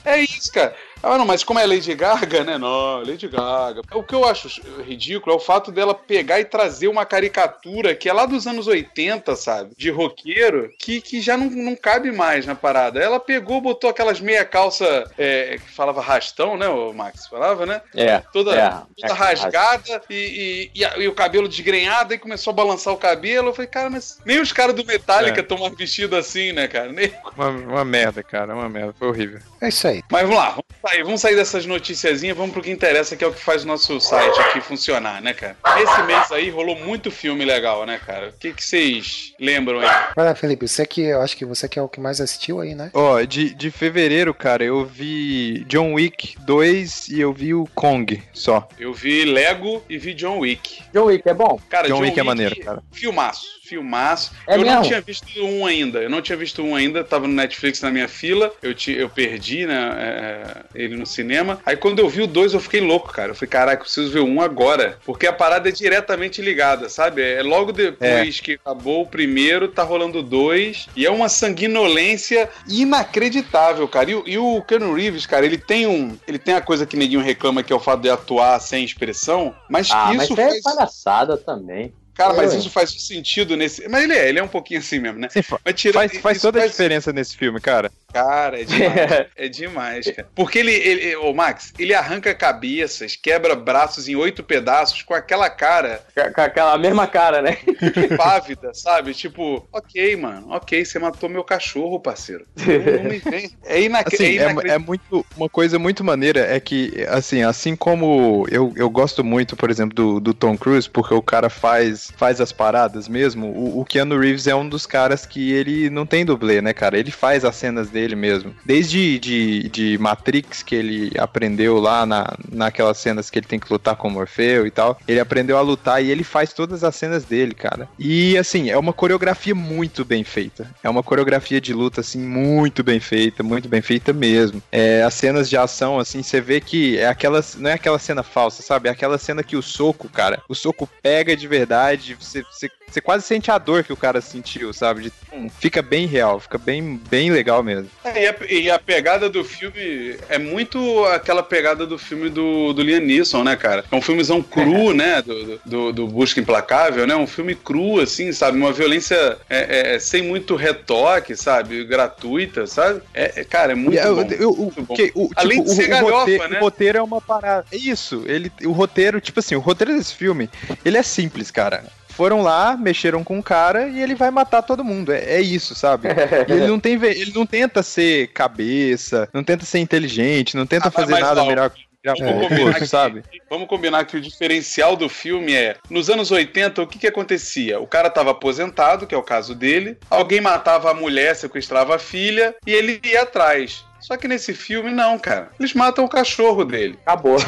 É isso, cara. Ah, não, mas como é Lady Gaga, né? Não, Lady Gaga. O que eu acho ridículo é o fato dela pegar e trazer uma caricatura que é lá dos anos 80, sabe? De roqueiro, que, que já não, não cabe mais na parada. Ela pegou, botou aquelas meia calça é, que falava rastão, né? O Max falava, né? É. Toda, é, toda rasgada e, e- e e o cabelo desgrenhado, e começou a balançar o cabelo. Eu falei, cara, mas nem os caras do Metallica É. estão mais vestidos assim, né, cara? Nem- Uma, uma merda, cara, uma merda. Foi horrível. É isso aí. Mas vamos lá, vamos sair, vamos sair dessas noticiazinhas, vamos pro que interessa, que é o que faz o nosso site aqui funcionar, né, cara? Esse mês aí rolou muito filme legal, né, cara? O que vocês lembram aí? Vai lá, Felipe, você que eu acho que você que é o que mais assistiu aí, né? Ó, de, de fevereiro, cara, eu vi John Wick 2 e eu vi o Kong só. Eu vi Lego e vi John Wick. John Wick é bom? Cara, John Wick é maneiro, cara. Filmaço, filmaço. É eu não mesmo? tinha visto um ainda. Eu não tinha visto um ainda. Tava no Netflix na minha fila. Eu, ti, eu perdi, né? é, ele no cinema. Aí quando eu vi o dois, eu fiquei louco, cara. Eu falei, caraca, eu preciso ver um agora. Porque a parada é diretamente ligada, sabe? É logo depois que acabou o primeiro, tá rolando o dois. E é uma sanguinolência inacreditável, cara. E, o- e o Keanu Reeves, cara, ele tem um. Ele tem a coisa que neguinho reclama, que é o fato de atuar sem expressão. Mas Ah, isso mas é faz. palhaçada também. Cara, mas É. isso faz sentido nesse. Mas ele é, ele é um pouquinho assim mesmo, né? Sim, Mas tira- faz, faz toda a faz- diferença nesse filme, cara. Cara, é *laughs* demais. é demais, cara. Porque ele, ele, ô Max, ele arranca cabeças, quebra braços em oito pedaços com aquela cara Com aquela mesma cara, né? *laughs* pávida, *laughs* sabe? Tipo, ok, mano, ok, você matou meu cachorro, parceiro. Não, não me vem. É, inac... Assim, é é, inacreditável. é muito. Uma coisa muito maneira é que, assim, assim como eu, eu gosto muito, por exemplo, do, do Tom Cruise, porque o cara faz, faz as paradas mesmo, o, o Keanu Reeves é um dos caras que ele não tem dublê, né, cara? Ele faz as cenas dele mesmo. Desde de, de Matrix, que ele aprendeu lá na, naquelas cenas que ele tem que lutar com o Morfeu e tal, ele aprendeu a lutar e ele faz todas as cenas dele, cara. E, assim, é uma coreografia muito bem feita. É uma coreografia de luta, assim, muito bem feita, muito bem feita mesmo. É, as cenas de ação, assim, você vê que é aquela, não é aquela cena falsa, sabe? É aquela cena que o soco, cara, o soco pega de verdade, você, você, você quase sente a dor que o cara sentiu, sabe? De- fica bem real, fica bem, bem legal mesmo. É, e, a, e a pegada do filme é muito aquela pegada do filme do, do Liam Neeson, né, cara? É um filmezão cru, né? Do, do, do Busca Implacável, né? Um filme cru, assim, sabe? Uma violência é, é, sem muito retoque, sabe? Gratuita, sabe? É, é, cara, é muito eu- bom. eu- o- muito bom. que- o- Além tipo, de ser o, galhofa, roteiro, né? o roteiro é uma parada. É Isso, ele, o roteiro, tipo assim, o roteiro desse filme, ele é simples, cara. Foram lá, mexeram com o cara e ele vai matar todo mundo. É, é isso, sabe? E *laughs* ele não tem, ele não tenta ser cabeça, não tenta ser inteligente, não tenta Ah, fazer nada ó, melhor que Vamos o combinar *laughs* que- sabe? Vamos combinar que o diferencial do filme é, nos anos 80, o que que acontecia? O cara tava aposentado, que é o caso dele, alguém matava a mulher, sequestrava a filha, e ele ia atrás. Só que nesse filme, não, cara. Eles matam o cachorro dele. Acabou. *laughs*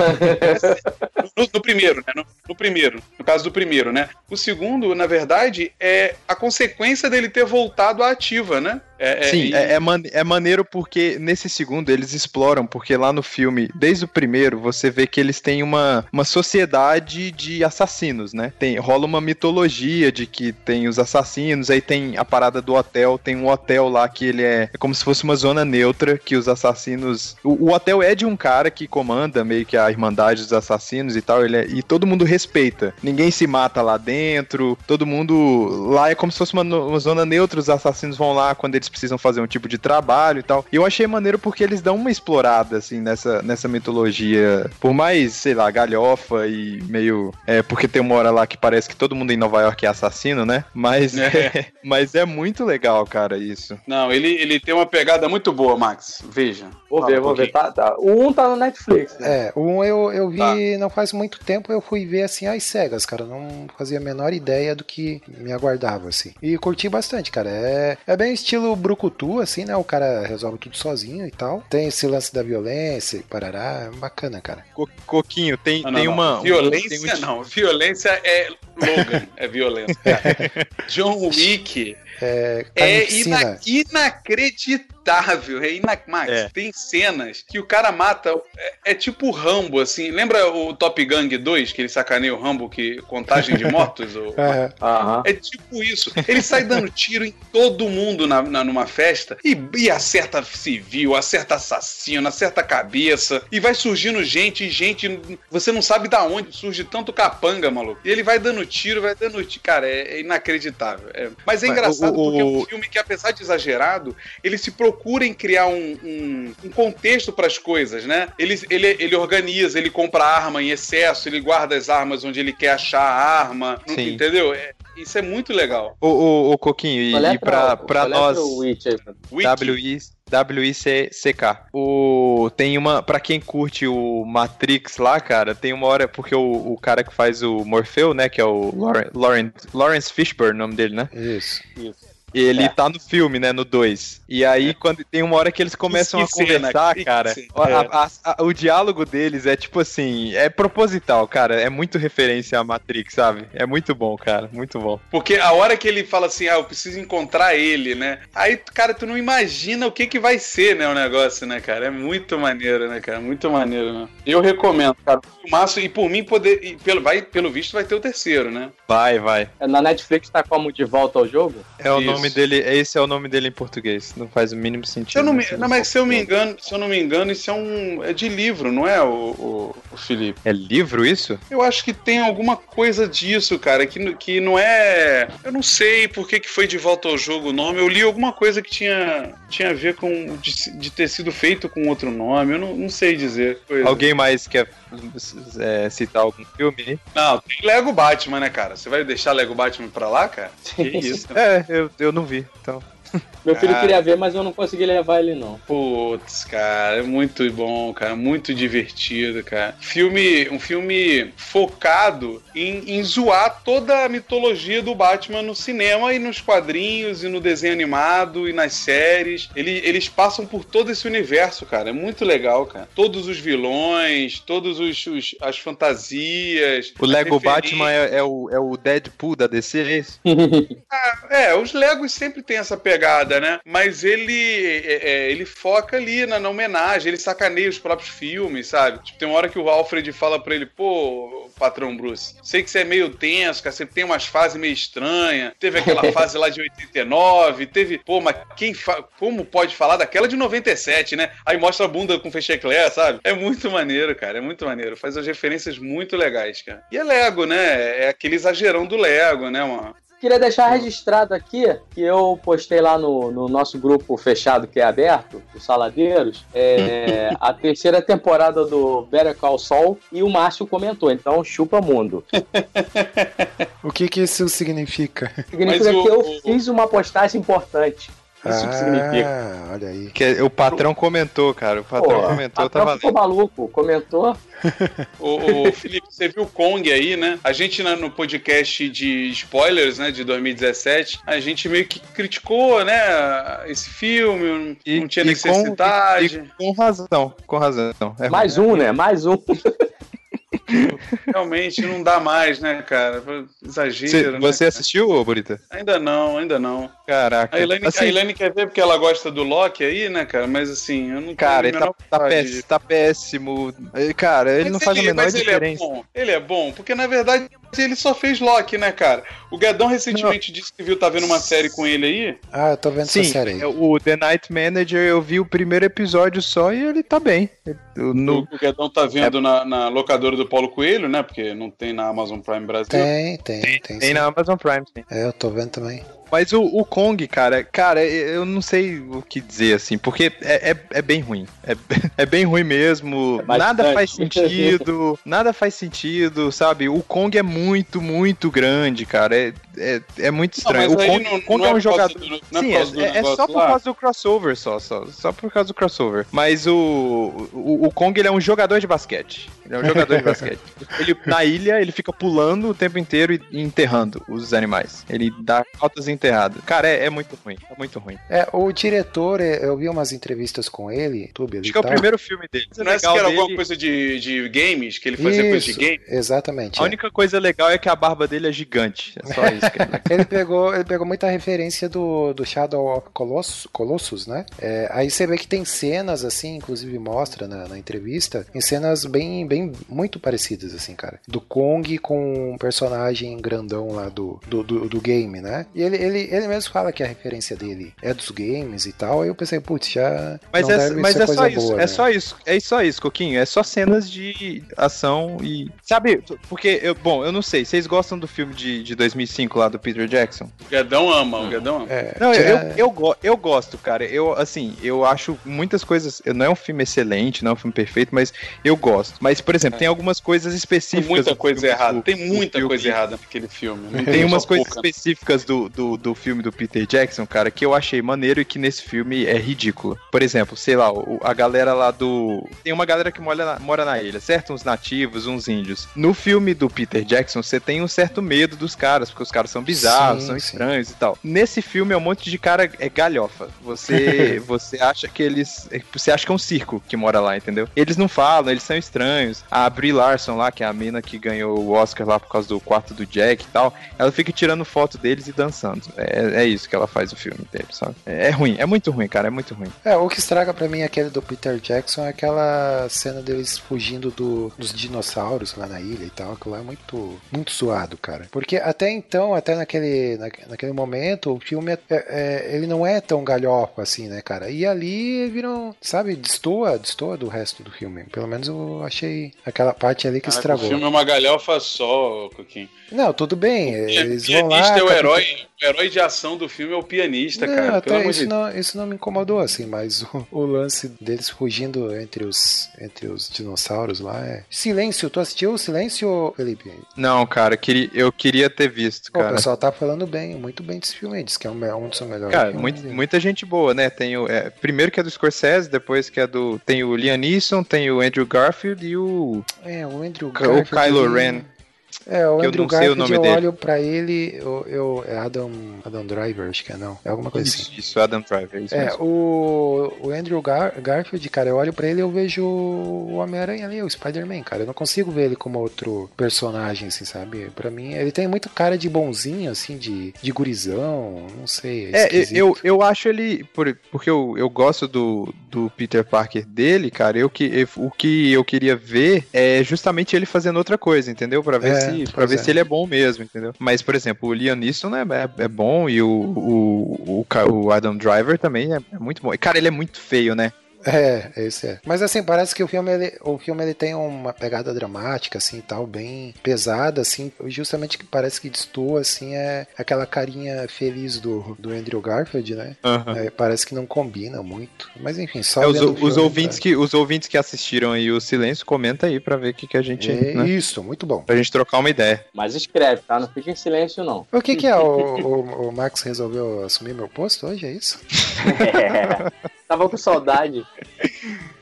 No, no primeiro, né? No, no primeiro. No caso do primeiro, né? O segundo, na verdade, é a consequência dele ter voltado à ativa, né? É, Sim, e- é, é, man- é maneiro porque nesse segundo eles exploram, porque lá no filme, desde o primeiro, você vê que eles têm uma, uma sociedade de assassinos, né? Tem, rola uma mitologia de que tem os assassinos, aí tem a parada do hotel, tem um hotel lá que ele é, é como se fosse uma zona neutra, que os assassinos. O, o hotel é de um cara que comanda meio que a Irmandade dos Assassinos e tal, ele é- e todo mundo respeita. Ninguém se mata lá dentro, todo mundo. Lá é como se fosse uma, uma zona neutra, os assassinos vão lá quando eles precisam fazer um tipo de trabalho e tal. E eu achei maneiro porque eles dão uma explorada, assim, nessa, nessa mitologia. Por mais, sei lá, galhofa e meio. É, porque tem uma hora lá que parece que todo mundo em Nova York é assassino, né? Mas é, *laughs* mas é muito legal, cara, isso. Não, ele, ele tem uma pegada muito boa, Max. Veja. Vou ver, um vou ver. Tá, tá. O 1 tá no Netflix, né? É, um eu, eu vi Tá. não faz muito tempo, eu fui ver assim às cegas, cara. Não fazia a menor ideia do que me aguardava, assim. E curti bastante, cara. É, é bem estilo brucutu, assim, né? O cara resolve tudo sozinho e tal. Tem esse lance da violência e parará. Bacana, cara. Co- Coquinho, tem, Não, não, tem não. uma. Violência tem um- não. Violência é Logan. é violência. cara. *laughs* John Wick É, é ina- inacreditável. É ina... Max, É. tem cenas que o cara mata. É, é tipo o Rambo, assim. Lembra o Top Gang 2, que ele sacaneia o Rambo, que contagem de *laughs* mortos? o- Aham. Aham. É tipo isso. Ele sai dando tiro em todo mundo na, na- numa festa e, e acerta civil, acerta assassino, acerta cabeça. E vai surgindo gente e gente. Você não sabe da onde surge tanto capanga, maluco. E ele vai dando tiro, vai dando tiro. Cara, é, é inacreditável. É- Mas é Mas engraçado o- o- porque é um filme que, apesar de exagerado, ele se procura em criar um, um- um contexto para as coisas, né? Ele, ele, ele organiza, ele compra arma em excesso, ele guarda as armas onde ele quer achar a arma. Sim. Entendeu? É- isso é muito legal. Ô, ô, ô, Coquinho, e, é e pra, pra qual é nós. pro Witch. WI, WICK. O tem uma para quem curte o Matrix lá, cara, tem uma hora porque o, o cara que faz o Morpheu, né, que é o Lauren, Lauren, Lawrence Fishburne, o nome dele, né? Isso. Ele É. tá no filme, né, no 2. E aí quando tem uma hora que eles começam Que a conversar, cara, *laughs* a- a- a- o diálogo deles é tipo assim, é proposital, cara, é muito referência a Matrix, sabe? É muito bom, cara, muito bom. Porque a hora que ele fala assim, ah, eu preciso encontrar ele, né? Aí, cara, tu não imagina o que que vai ser, né, o negócio, né, cara? É muito maneiro, né, cara? Muito maneiro, né? Eu recomendo, cara. O Márcio, e por mim, poder. E pelo, vai, pelo visto, vai ter o terceiro, né? Vai, vai. Na Netflix tá como de volta ao jogo? É o Isso. nome dele, esse é o nome dele em português. Não faz o mínimo sentido. Se eu não, me, não, mas se eu me engano, se eu não me engano, isso é um. É de livro, não é, o, o, o Felipe? É livro isso? Eu acho que tem alguma coisa disso, cara, que, que não é. Eu não sei por que, que foi de volta ao jogo o nome. Eu li alguma coisa que tinha, tinha a ver com. de, de ter sido feito com outro nome. Eu não, não sei dizer. Coisa. Alguém mais quer é, citar algum filme aí? Não, tem Lego Batman, né, cara? Você vai deixar Lego Batman pra lá, cara? Que isso? É, eu, eu não vi, então. Meu filho Cara. queria ver, mas eu não consegui levar ele, não. Putz, cara, é muito bom, cara, muito divertido, cara. Filme, um filme focado em, em zoar toda a mitologia do Batman no cinema e nos quadrinhos e no desenho animado e nas séries. Ele- eles passam por todo esse universo, cara. É muito legal, cara. Todos os vilões, todos os, os- as fantasias. O Lego. Batman é, é o, é o Deadpool da DC, é isso? *laughs* É, os Legos sempre tem essa pegada, né? Mas ele é, é, ele foca ali na, na homenagem, ele sacaneia os próprios filmes, sabe? Tipo, tem uma hora que o Alfred fala pra ele, pô, patrão Bruce, sei que você é meio tenso, cara, você tem umas fases meio estranhas, teve aquela *laughs* fase lá de 89, teve, pô, mas quem fa... como pode falar daquela de 97, né? Aí mostra a bunda com fecheclé, sabe? É muito maneiro, cara, é muito maneiro. Faz as referências muito legais, cara. E é Lego, né? É aquele exagerão do Lego, né, mano? Queria deixar registrado aqui que eu postei lá no, no nosso grupo fechado que é aberto, os Saladeiros, é, *laughs* a terceira temporada do Better Call Saul e o Márcio comentou, então chupa mundo. *laughs* O que que isso significa? Significa Mas o- que eu o- fiz uma postagem importante. Isso que significa. Ah, olha aí. Que é- o patrão comentou, cara. O patrão Pô, comentou, tá própria ficou maluco, comentou. *laughs* Ô, ô, Felipe, você viu o Kong aí, né? A gente na- no podcast de spoilers, né, de 2017, a gente meio que criticou, né, esse filme, não tinha com- necessidade. e com razão, com razão. É Mais um, né? Mais um. *laughs* *laughs* Realmente não dá mais, né, cara? Exagero, Você, né, você cara? assistiu, ô, Bonita? Ainda não, ainda não. Caraca. A Elaine, Assim, a Elaine quer ver porque ela gosta do Loki aí, né, cara? Mas assim, eu não Cara, ele tá, tá vontade péssimo, tá péssimo. Eh, Cara, ele Mas não faz a menor mas diferença. Ele é bom, ele é bom, porque na verdade ele só fez Loki, né, cara? O Guedão recentemente disse que viu, tá vendo uma série com ele aí. Ah, eu tô vendo Sim, essa série aí. é, o The Night Manager eu vi o primeiro episódio só e ele tá bem. No, O Guedão tá vendo na, na locadora do Paulo Coelho, né? Porque não tem na Amazon Prime Brasil. Tem, tem, tem. tem sim. na Amazon Prime, sim. É, eu tô vendo também. Mas o, o Kong, cara, cara, eu não sei o que dizer, assim, porque é, é, é bem ruim. É, *laughs* é bem ruim mesmo. É nada faz sentido. nada faz sentido, sabe? O Kong é muito, muito grande, cara. É, é, é muito Não, estranho. mas o Kong, não- Kong não é é um jogador. do- não é Sim, por causa do é, é só por causa do crossover, só, só. Só por causa do crossover. Mas o, o, o Kong, ele é um jogador de basquete. Ele é um jogador de basquete. *laughs* Ele, na ilha, ele fica pulando o tempo inteiro e e enterrando os animais. Ele dá altas enterradas. Cara, é, é muito ruim. É muito ruim. É, o diretor, é, eu vi umas entrevistas com ele, YouTube Acho que é o primeiro filme dele. Não é que era dele- alguma coisa de, de games? Que ele fazia coisa de Isso, game? exatamente. A é. única coisa legal é que a barba dele é gigante. É só isso. Que. *laughs* Ele pegou, ele pegou muita referência do, do Shadow of Colossus, Colossus né? É, aí você vê que tem cenas, assim, inclusive mostra na, na entrevista, em cenas bem, bem, muito parecidas, assim, cara. Do Kong com um personagem grandão lá do, do, do, do game, né? E ele, ele, ele mesmo fala que a referência dele é dos games e tal. Aí eu pensei, putz, já. Mas, não é, deve mas ser é coisa só isso, boa, é né? só isso, é só isso, Coquinho. É só cenas de ação e. Sabe, porque, eu, bom, eu não sei, vocês gostam do filme de, de 2005 lá do Peter Jackson? O Guedão ama, o Guedão ama. É, Não, eu, eu, eu, go- eu gosto, cara. Eu, assim, eu acho muitas coisas. Não é um filme excelente, não é um filme perfeito, mas eu gosto. Mas, por exemplo, tem algumas coisas Tem específicas. muita do coisa errada. do- Tem muita coisa errada naquele filme. Não Tem umas coisas pouca. específicas do, do, do filme do Peter Jackson, cara, que eu achei maneiro e que nesse filme é ridículo. Por exemplo, sei lá, a galera lá do. Tem uma galera que mora na, mora na ilha, certo? Uns nativos, uns índios. No filme do Peter Jackson, você tem um certo medo dos caras, porque os caras são bizarros, Sim, são sim. estranhos e tal. Nesse filme é um monte de cara é galhofa. Você, *laughs* você acha que eles. Você acha que é um circo que mora lá, entendeu? Eles não falam, eles são estranhos. A Brie Larson lá, que é a mina que ganhou o Oscar lá por causa do quarto do Jack e tal, ela fica tirando foto deles e dançando. É, é isso que ela faz o filme inteiro, sabe? É, é ruim, é muito ruim, cara, é muito ruim. É, o que estraga pra mim aquele do Peter Jackson é aquela cena deles fugindo do- dos dinossauros lá na ilha e tal. Aquilo lá é muito, muito suado, cara. Porque até então, até naquele, na- naquele momento, o filme é- é- ele não é tão galhofa assim, né, cara? E ali viram, sabe, destoa, destoa do resto do filme. Pelo menos eu achei aquela parte ali que Caraca, estragou. O filme é uma galhofa só, Coquinho. Não, tudo bem. O Eles vão lá. é o herói. O herói de ação do filme é o pianista, Não, cara. Pelo até amor isso de não, isso não me incomodou, assim, mas o, o lance deles fugindo entre os, entre os dinossauros lá é. Silêncio, tu assistiu o Silêncio, Felipe? Não, cara, queria, eu queria ter visto, Pô, o cara. pessoal tá falando bem, muito bem desse filme aí, diz que é um, me- um dos melhores. Cara, filmes muito- dele. muita gente boa, né? Tem o, é, primeiro que é do Scorsese, depois que é do. Tem o Liam Neeson, tem o Andrew Garfield e o. É, o Andrew o Garfield. Kylo ele- Ren. É, o que eu Andrew não sei o Garfield, nome eu dele. olho pra ele, eu, eu- é Adam, Adam Driver, acho que é, não. É alguma coisa assim. Isso, isso, Adam Driver. Isso É, mesmo. o, o Andrew Gar- Garfield, cara, eu olho pra ele e eu vejo o Homem-Aranha ali, o Spider-Man, cara. Eu não consigo ver ele como outro personagem, assim, sabe? Pra mim, ele tem muito cara de bonzinho, assim, de, de gurizão, não sei. É, esquisito. eu, eu acho ele. por- porque eu, eu gosto do, do Peter Parker dele, cara. Eu que, eu- o que eu queria ver é justamente ele fazendo outra coisa, entendeu? Pra ver, É, se, pra ver é. se ele é bom mesmo, entendeu? Mas, por exemplo, o Liam Neeson é, é, é bom e o, o, o, o Adam Driver também é, é muito bom. E, cara, ele é muito feio, né? É, esse é. Mas assim, parece que o filme, ele, o filme ele tem uma pegada dramática, assim, e tal, bem pesada, assim, justamente que parece que destoa, assim, é aquela carinha feliz do, do Andrew Garfield, né? É, parece que não combina muito. Mas enfim, só É, os, o os filme, ouvintes tá? que, os ouvintes que assistiram aí o Silêncio, comenta aí pra ver o que, que a gente. É, né? Isso, muito bom. Pra gente trocar uma ideia. Mas escreve, tá? Não fica em silêncio, não. O que que é? O, *laughs* o, o Max resolveu assumir meu posto hoje, é isso? É. *laughs* *laughs* Tava com saudade.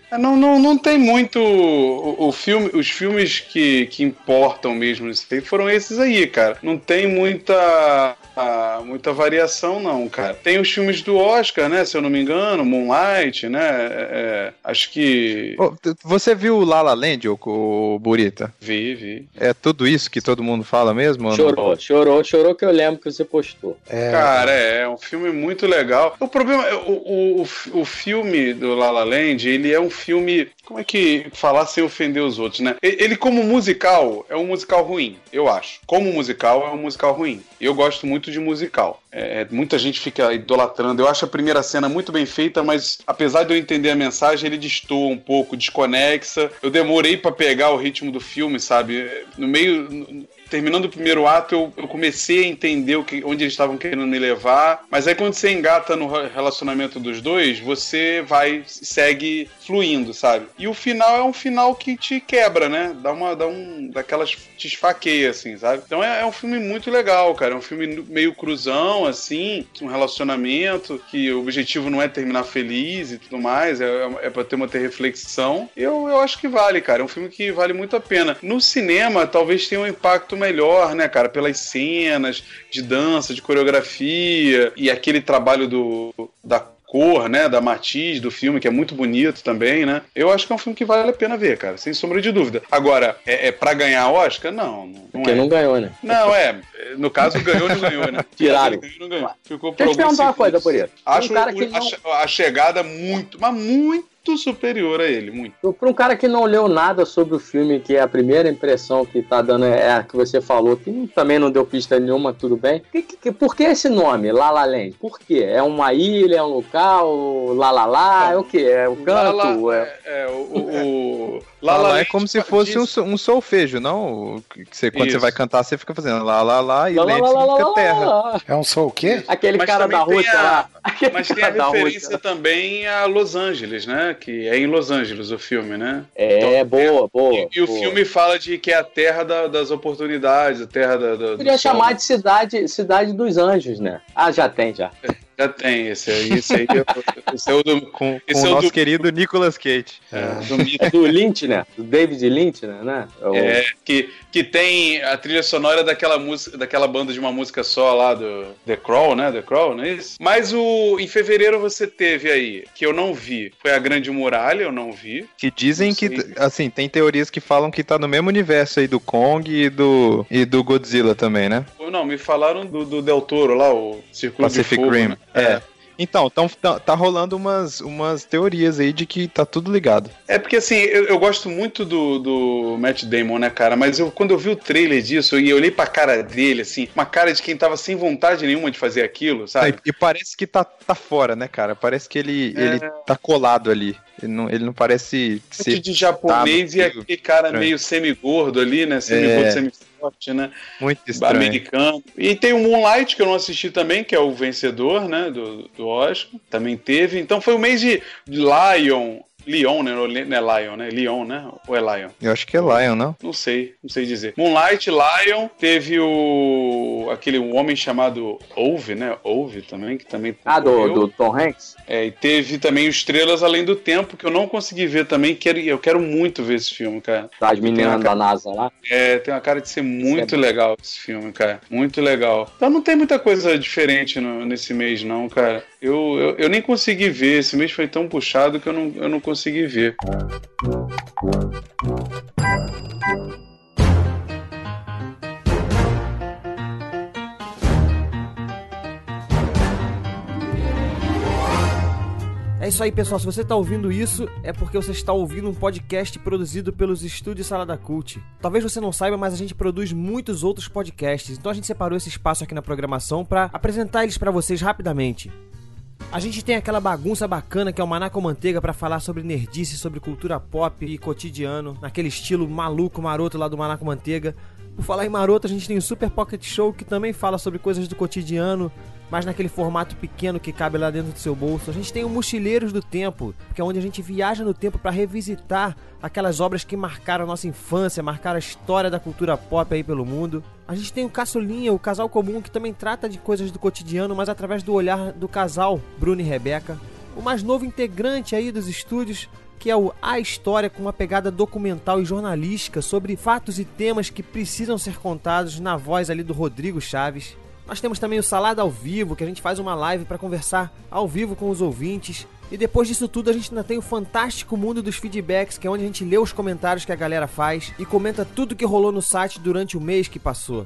É, Não, não, não tem muito. O, o filme, os filmes que, que importam mesmo tempo foram esses aí, cara. Não tem muita. Ah, muita variação, não, cara. Tem os filmes do Oscar, né? Se eu não me engano, Moonlight, né? é, é, acho que. Você viu o La La Land, ô, ô, Burita? Vi, vi. É tudo isso que todo mundo fala mesmo? ou não? Chorou, chorou, chorou que eu lembro que você postou. É, Cara, é, é um filme muito legal. O problema, é, o, o, o, o filme do La La Land, ele é um filme, como é que falar sem ofender os outros, né? Ele como musical, é um musical ruim, eu acho. Como musical, é um musical ruim. Eu gosto muito de musical. É, muita gente fica idolatrando. Eu acho a primeira cena muito bem feita, mas apesar de eu entender a mensagem, ele destoa um pouco, desconexa. Eu demorei pra pegar o ritmo do filme, sabe? No meio terminando o primeiro ato, eu, eu comecei a entender o que, onde eles estavam querendo me levar. Mas aí quando você engata no re- relacionamento dos dois, você vai, segue fluindo, sabe? E o final é um final que te quebra, né? Dá uma, dá um, daquelas, te esfaqueia, assim, sabe? Então é, é um filme muito legal, cara. É um filme meio cruzão, assim, um relacionamento que o objetivo não é terminar feliz e tudo mais, é, é pra ter uma ter reflexão. Eu, eu acho que vale, cara. É um filme que vale muito a pena. No cinema, talvez tenha um impacto melhor, né, cara? Pelas cenas de dança, de coreografia e aquele trabalho do, da cor, né, da matiz do filme, que é muito bonito também, né? Eu acho que é um filme que vale a pena ver, cara, sem sombra de dúvida. Agora, é, é para ganhar Oscar? Não, não, Porque é. não ganhou, né? Não, é. No caso, ganhou não ganhou, né? *laughs* Tiraram. Ganhou, não ganhou. Ficou Deixa eu te perguntar uma coisa. Porito. Acho Um cara que a, não- a chegada muito, mas muito superior a ele, muito. Para um cara que não leu nada sobre o filme, que é a primeira impressão que tá dando é a que você falou, que também não deu pista nenhuma, tudo bem. Que- que- que- por que esse nome, La La Land? Por quê? É uma ilha, é um local, La La La, é o quê? É o canto? Lá, lá, é... é, é, o, o, *laughs* La La lá é como se fosse um, diz- um solfejo, não? Você, quando você vai cantar, você fica fazendo lá, lá, lá, e Lá, lá, significa lá, terra. lá. É um soul o quê? Aquele Mas cara da tem Rússia a- lá. *laughs* Aquele Mas tem a referência também a Los Angeles, né? Que é em Los Angeles o filme, né? É, boa, boa. E, e o boa. filme fala de que é a terra da- das oportunidades, a terra da. da do Podia sol. chamar de cidade, cidade dos Anjos, né? Ah, já tem, já. *laughs* Já tem esse aí, esse aí. é- Esse é o do. Com, Esse com é o nosso do- querido Nicolas Cage. do mito. É do Lynch, né? Do David Lynch, né? né? É o- É, que, que tem a trilha sonora daquela música, daquela banda de uma música só lá do The Crawl, né? The Crawl, não é isso? Mas o em fevereiro você teve aí, que eu não vi, foi a Grande Muralha, eu não vi. Que dizem que, assim, tem teorias que falam que tá no mesmo universo aí do Kong e do, e do Godzilla também, né? Não, me falaram do, do Del Toro lá, o Círculo Pacific de Fogo. Rim. né? É. Então, tão, tá, tá rolando umas, umas teorias aí de que tá tudo ligado. É porque assim, eu, eu gosto muito do, do Matt Damon, né, cara? Mas eu, quando eu vi o trailer disso e eu olhei pra cara dele, assim, uma cara de quem tava sem vontade nenhuma de fazer aquilo, sabe? E, e parece que tá, tá fora, né, cara? Parece que ele, É. ele tá colado ali. Ele não, ele não parece ser de japonês tá e aquele cara estranho. meio semi-gordo ali, né? Semi-gordo, É. semi-forte, né? muito estranho. Americano. E tem o Moonlight, que eu não assisti também, que é o vencedor, né? Do, do Oscar. Também teve. Então foi o mês de Lion. Leon, né? Não é Lion, né? Leon, né? Ou é Lion? Eu acho que é Lion, não? Não sei, não sei dizer. Moonlight, Lion, teve o. aquele um homem chamado Ove, né? Ove também, que também. Ah, do, do Tom Hanks? É, e teve também o Estrelas Além do Tempo, que eu não consegui ver também. Quero, eu quero muito ver esse filme, cara. Das Tem meninas da NASA lá. É, tem uma cara de ser muito legal esse filme, cara. Muito legal. Então não tem muita coisa diferente no- nesse mês, não, cara. Eu, eu, eu nem consegui ver. Esse mês foi tão puxado que eu não, eu não consegui ver. É isso aí, pessoal. Se você está ouvindo isso, é porque você está ouvindo um podcast produzido pelos estúdios Sala da Cult. Talvez você não saiba, mas a gente produz muitos outros podcasts. Então a gente separou esse espaço aqui na programação para apresentar eles para vocês rapidamente. A gente tem aquela bagunça bacana que é o Maná com Manteiga para falar sobre nerdice, sobre cultura pop e cotidiano, naquele estilo maluco, maroto lá do Maná com Manteiga. Por falar em maroto, a gente tem o Super Pocket Show que também fala sobre coisas do cotidiano, mas naquele formato pequeno que cabe lá dentro do seu bolso. A gente tem o Mochileiros do Tempo, que é onde a gente viaja no tempo para revisitar aquelas obras que marcaram a nossa infância, marcaram a história da cultura pop aí pelo mundo. A gente tem o Caçulinha, o casal comum, que também trata de coisas do cotidiano, mas através do olhar do casal, Bruno e Rebeca. O mais novo integrante aí dos estúdios, que é o A História, com uma pegada documental e jornalística sobre fatos e temas que precisam ser contados na voz ali do Rodrigo Chaves. Nós temos também o Salada ao Vivo, que a gente faz uma live para conversar ao vivo com os ouvintes. E depois disso tudo, a gente ainda tem o fantástico mundo dos feedbacks, que é onde a gente lê os comentários que a galera faz e comenta tudo que rolou no site durante o mês que passou.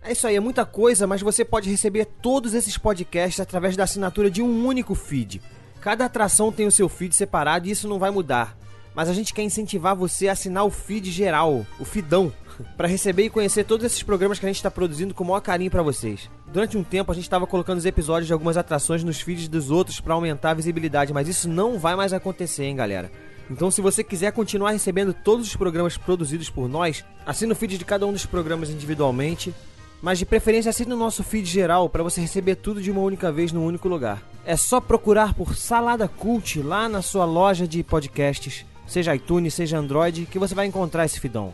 É isso aí, é muita coisa, mas você pode receber todos esses podcasts através da assinatura de um único feed. Cada atração tem o seu feed separado e isso não vai mudar. Mas a gente quer incentivar você a assinar o feed geral, o feedão, *laughs* para receber e conhecer todos esses programas que a gente está produzindo com o maior carinho para vocês. Durante um tempo a gente estava colocando os episódios de algumas atrações nos feeds dos outros para aumentar a visibilidade, mas isso não vai mais acontecer, hein, galera. Então, se você quiser continuar recebendo todos os programas produzidos por nós, assina o feed de cada um dos programas individualmente, mas de preferência assine o nosso feed geral para você receber tudo de uma única vez num único lugar. É só procurar por Salada Cult lá na sua loja de podcasts, seja iTunes, seja Android, que você vai encontrar esse fidão.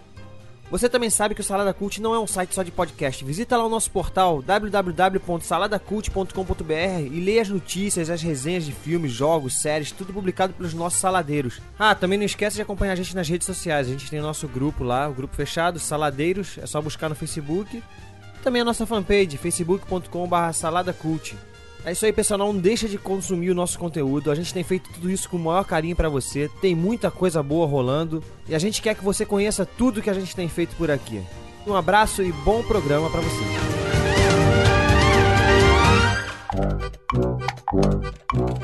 Você também sabe que o Salada Cult não é um site só de podcast. Visita lá o nosso portal www.saladacult.com.br e leia as notícias, as resenhas de filmes, jogos, séries, tudo publicado pelos nossos saladeiros. Ah, também não esquece de acompanhar a gente nas redes sociais. A gente tem o nosso grupo lá, o grupo fechado, Saladeiros, é só buscar no Facebook. Também a nossa fanpage, facebook.com.br saladacult. É isso aí, pessoal. Não deixa de consumir o nosso conteúdo. A gente tem feito tudo isso com o maior carinho pra você. Tem muita coisa boa rolando. E a gente quer que você conheça tudo que a gente tem feito por aqui. Um abraço e bom programa pra você. Shot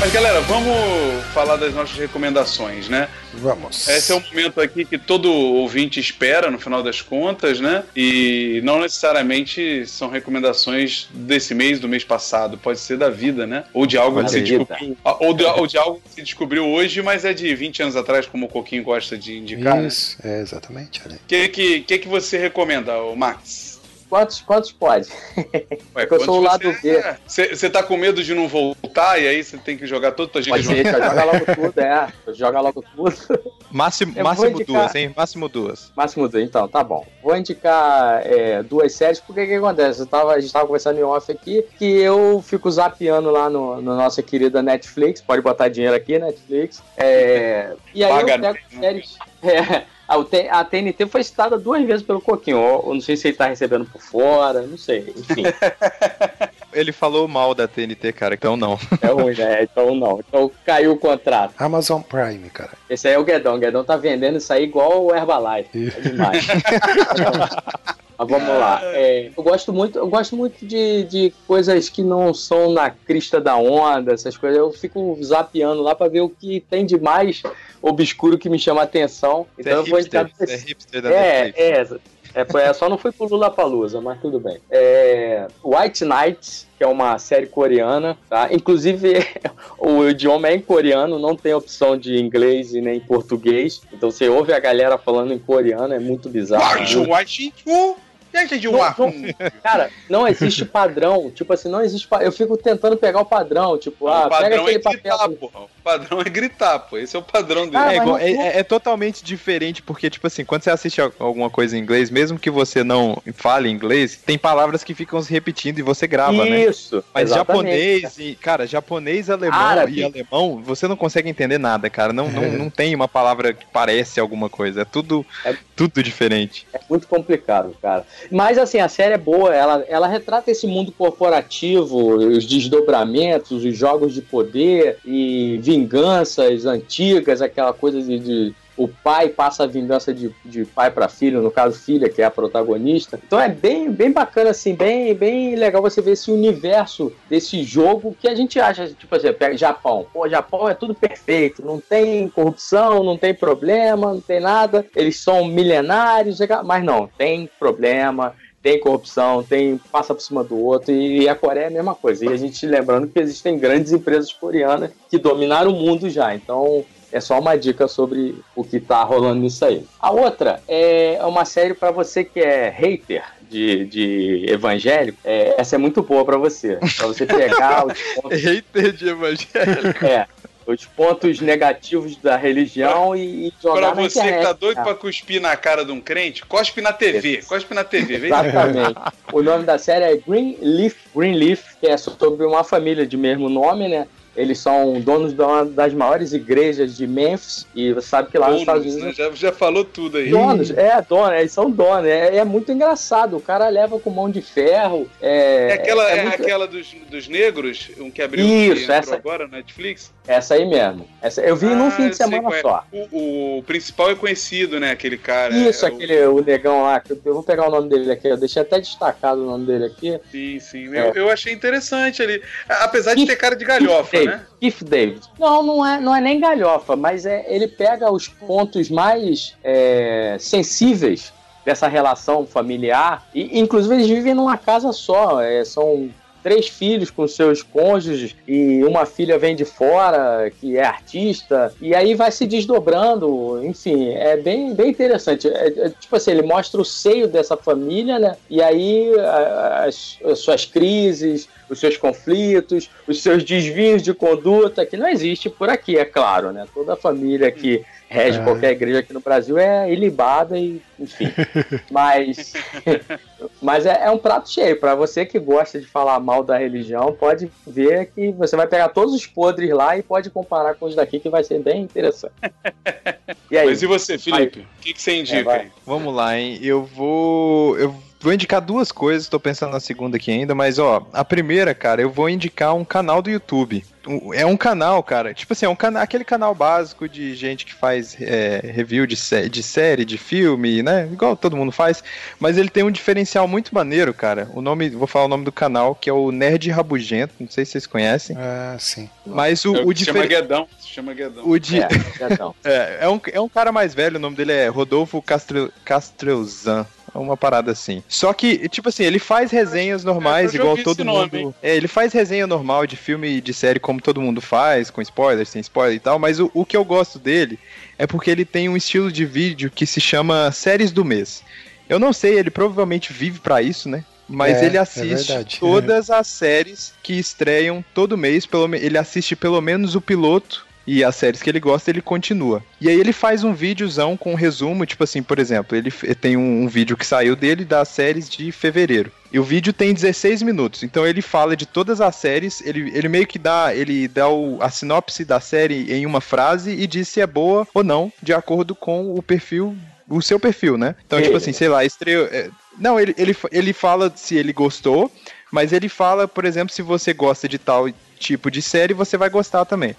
Mas galera, vamos falar das nossas recomendações, né? Vamos. Esse é um momento aqui que todo ouvinte espera, no final das contas, né? E não necessariamente são recomendações desse mês, do mês passado. Pode ser da vida, né? Ou de algo que se descobriu. Ou de, ou de algo que se descobriu hoje, mas é de 20 anos atrás, como o Coquinho gosta de indicar. né? Isso, é exatamente. O que, que, que, que você recomenda, Max? Quantos, quantos pode? Ué, Porque eu sou o lado você- B. Você você tá com medo de não voltar e aí você tem que jogar toda a tua gente Pode ser, joga logo tudo, é. Joga logo tudo. Máximo, Eu máximo indicar- duas, hein? Máximo duas. Máximo dois, então, tá bom. Vou indicar é, duas séries, porque o que acontece? Eu tava, a gente tava conversando em off aqui, que eu fico zapeando lá no, no nossa querida Netflix, pode botar dinheiro aqui, Netflix. É, e aí Paga eu pego né? séries. É, a, o T- a TNT foi citada duas vezes pelo Coquinho. Eu, eu não sei se ele tá recebendo por fora, não sei. Enfim, *laughs* Ele falou mal da TNT, cara, então não. é ruim, né? Então não. Então caiu o contrato. Amazon Prime, cara. Esse aí é o Guedão. O Guedão tá vendendo isso aí igual o Herbalife. É demais. *laughs* Mas vamos lá. É, eu gosto muito, eu gosto muito de, de coisas que não são na crista da onda, essas coisas. Eu fico zapeando lá pra ver o que tem de mais obscuro que me chama a atenção. Você Então é eu vou hipster, indicar. você é hipster da É, é, é, é, só não fui pro Lula Palusa, mas tudo bem. É, White Knight, que é uma série coreana, tá? Inclusive, *laughs* o idioma é em coreano, não tem opção de inglês e nem português. Então você ouve a galera falando em coreano, é muito bizarro. Não, não- *laughs* cara, não existe padrão. Tipo assim, não existe. Eu fico tentando pegar o padrão. Tipo, ah, o pega padrão aquele é gritar, papel. porra. O padrão é gritar, pô. Esse é o padrão dele. Ah, É, igual- não- é- é- é totalmente diferente, porque, tipo assim, quando você assiste alguma coisa em inglês, mesmo que você não fale inglês, tem palavras que ficam se repetindo e você grava, né? Isso. Mas exatamente. japonês e, cara, japonês, alemão Árabe. e alemão, você não consegue entender nada, cara. Não, não, não tem uma palavra que parece alguma coisa. É tudo, É- tudo diferente. É muito complicado, cara. Mas assim, a série é boa, ela, ela retrata esse mundo corporativo, os desdobramentos, os jogos de poder e vinganças antigas, aquela coisa de. de- o pai passa a vingança de, de pai para filho, no caso, filha, que é a protagonista. Então é bem, bem bacana, assim, bem, bem legal você ver esse universo desse jogo que a gente acha, tipo assim, pega Japão. Pô, Japão é tudo perfeito, não tem corrupção, não tem problema, não tem nada. Eles são milenários, mas não, tem problema, tem corrupção, tem passa por cima do outro, e a Coreia é a mesma coisa. E a gente lembrando que existem grandes empresas coreanas que dominaram o mundo já. Então, é só uma dica sobre o que tá rolando nisso aí. A outra é uma série para você que é hater de, de evangélico. É, essa é muito boa para você. Pra você pegar os *laughs* pontos, Hater de evangélico. é, os pontos negativos da religião e, e jogar Pra na você internet. que tá doido pra cuspir na cara de um crente, cospe na TV. Cospe na TV. Vem Exatamente. o nome da série é Green Leaf, Green Leaf, que é sobre uma família de mesmo nome, né? Eles são donos de uma das maiores igrejas de Memphis e você sabe que lá nos Estados Donos, Unidos né? já, já falou tudo aí. Donos, é, dono, eles são donos. É, é muito engraçado. O cara leva com mão de ferro. É, É aquela, é é muito- aquela dos, dos negros, um que abriu Isso, essa- agora no Netflix? Essa aí mesmo. Essa, eu vi num Ah, fim de semana é. só. O, o principal é conhecido, né? Aquele cara. Isso, é, o- aquele o negão lá, eu, vou pegar o nome dele aqui, eu deixei até destacado o nome dele aqui. Sim, sim. Eu, eu achei interessante ali. Apesar de ter cara de galhofa, Keith né? David. Keith David. Não, não é, não é nem galhofa, mas é, ele pega os pontos mais é, sensíveis dessa relação familiar. E, inclusive, eles vivem numa casa só. é, são três filhos com seus cônjuges e uma filha vem de fora que é artista e aí vai se desdobrando enfim é bem, bem interessante. É- é, tipo assim ele mostra o seio dessa família né? E aí as, as suas crises os seus conflitos os seus desvios de conduta que não existe por aqui é claro né? Toda família que rege É. qualquer igreja aqui no Brasil é ilibada e enfim *laughs* mas mas é, é um prato cheio. Pra você que gosta de falar mal da religião, pode ver que você vai pegar todos os podres lá e pode comparar com os daqui, que vai ser bem interessante. E aí? Mas e você, Felipe? O que, que você É, indica aí? Vamos lá, hein? Eu vou. Eu vou indicar duas coisas, tô pensando na segunda aqui ainda, mas ó, a primeira, cara, eu vou indicar um canal do YouTube. É um canal, cara. Tipo assim, é um cana aquele canal básico de gente que faz é, review de, sé de série, de filme, né? Igual todo mundo faz. Mas ele tem um diferencial muito maneiro, cara. O nome, vou falar o nome do canal, que é o Nerd Rabugento. Não sei se vocês conhecem. Ah, sim. Mas o, É o, se chama Guedão. Se chama Guedão. o di- É, então. *laughs* é, é um, é um cara mais velho, o nome dele é Rodolfo Castre, Castrelzan. É uma parada assim. Só que, tipo assim, ele faz resenhas normais, eu já igual todo nome, mundo. hein? é, ele faz resenha normal de filme e de série, como todo mundo faz, com spoilers, sem spoiler e tal. Mas o, o que eu gosto dele é porque ele tem um estilo de vídeo que se chama Séries do Mês. Eu não sei, ele provavelmente vive pra isso, né? Mas É, ele é assiste verdade. todas as séries que estreiam todo mês. Pelo, ele assiste pelo menos o piloto e as séries que ele gosta, ele continua. E aí ele faz um videozão com um resumo, tipo assim, por exemplo, ele tem um, um vídeo que saiu dele das séries de fevereiro. E o vídeo tem 16 minutos. Então ele fala de todas as séries, ele, ele meio que dá, ele dá o- a sinopse da série em uma frase e diz se é boa ou não, de acordo com o perfil, o seu perfil, né? Então, tipo assim, sei lá, estreou. é, não, ele, ele, ele fala se ele gostou, mas ele fala, por exemplo, se você gosta de tal tipo de série, você vai gostar também.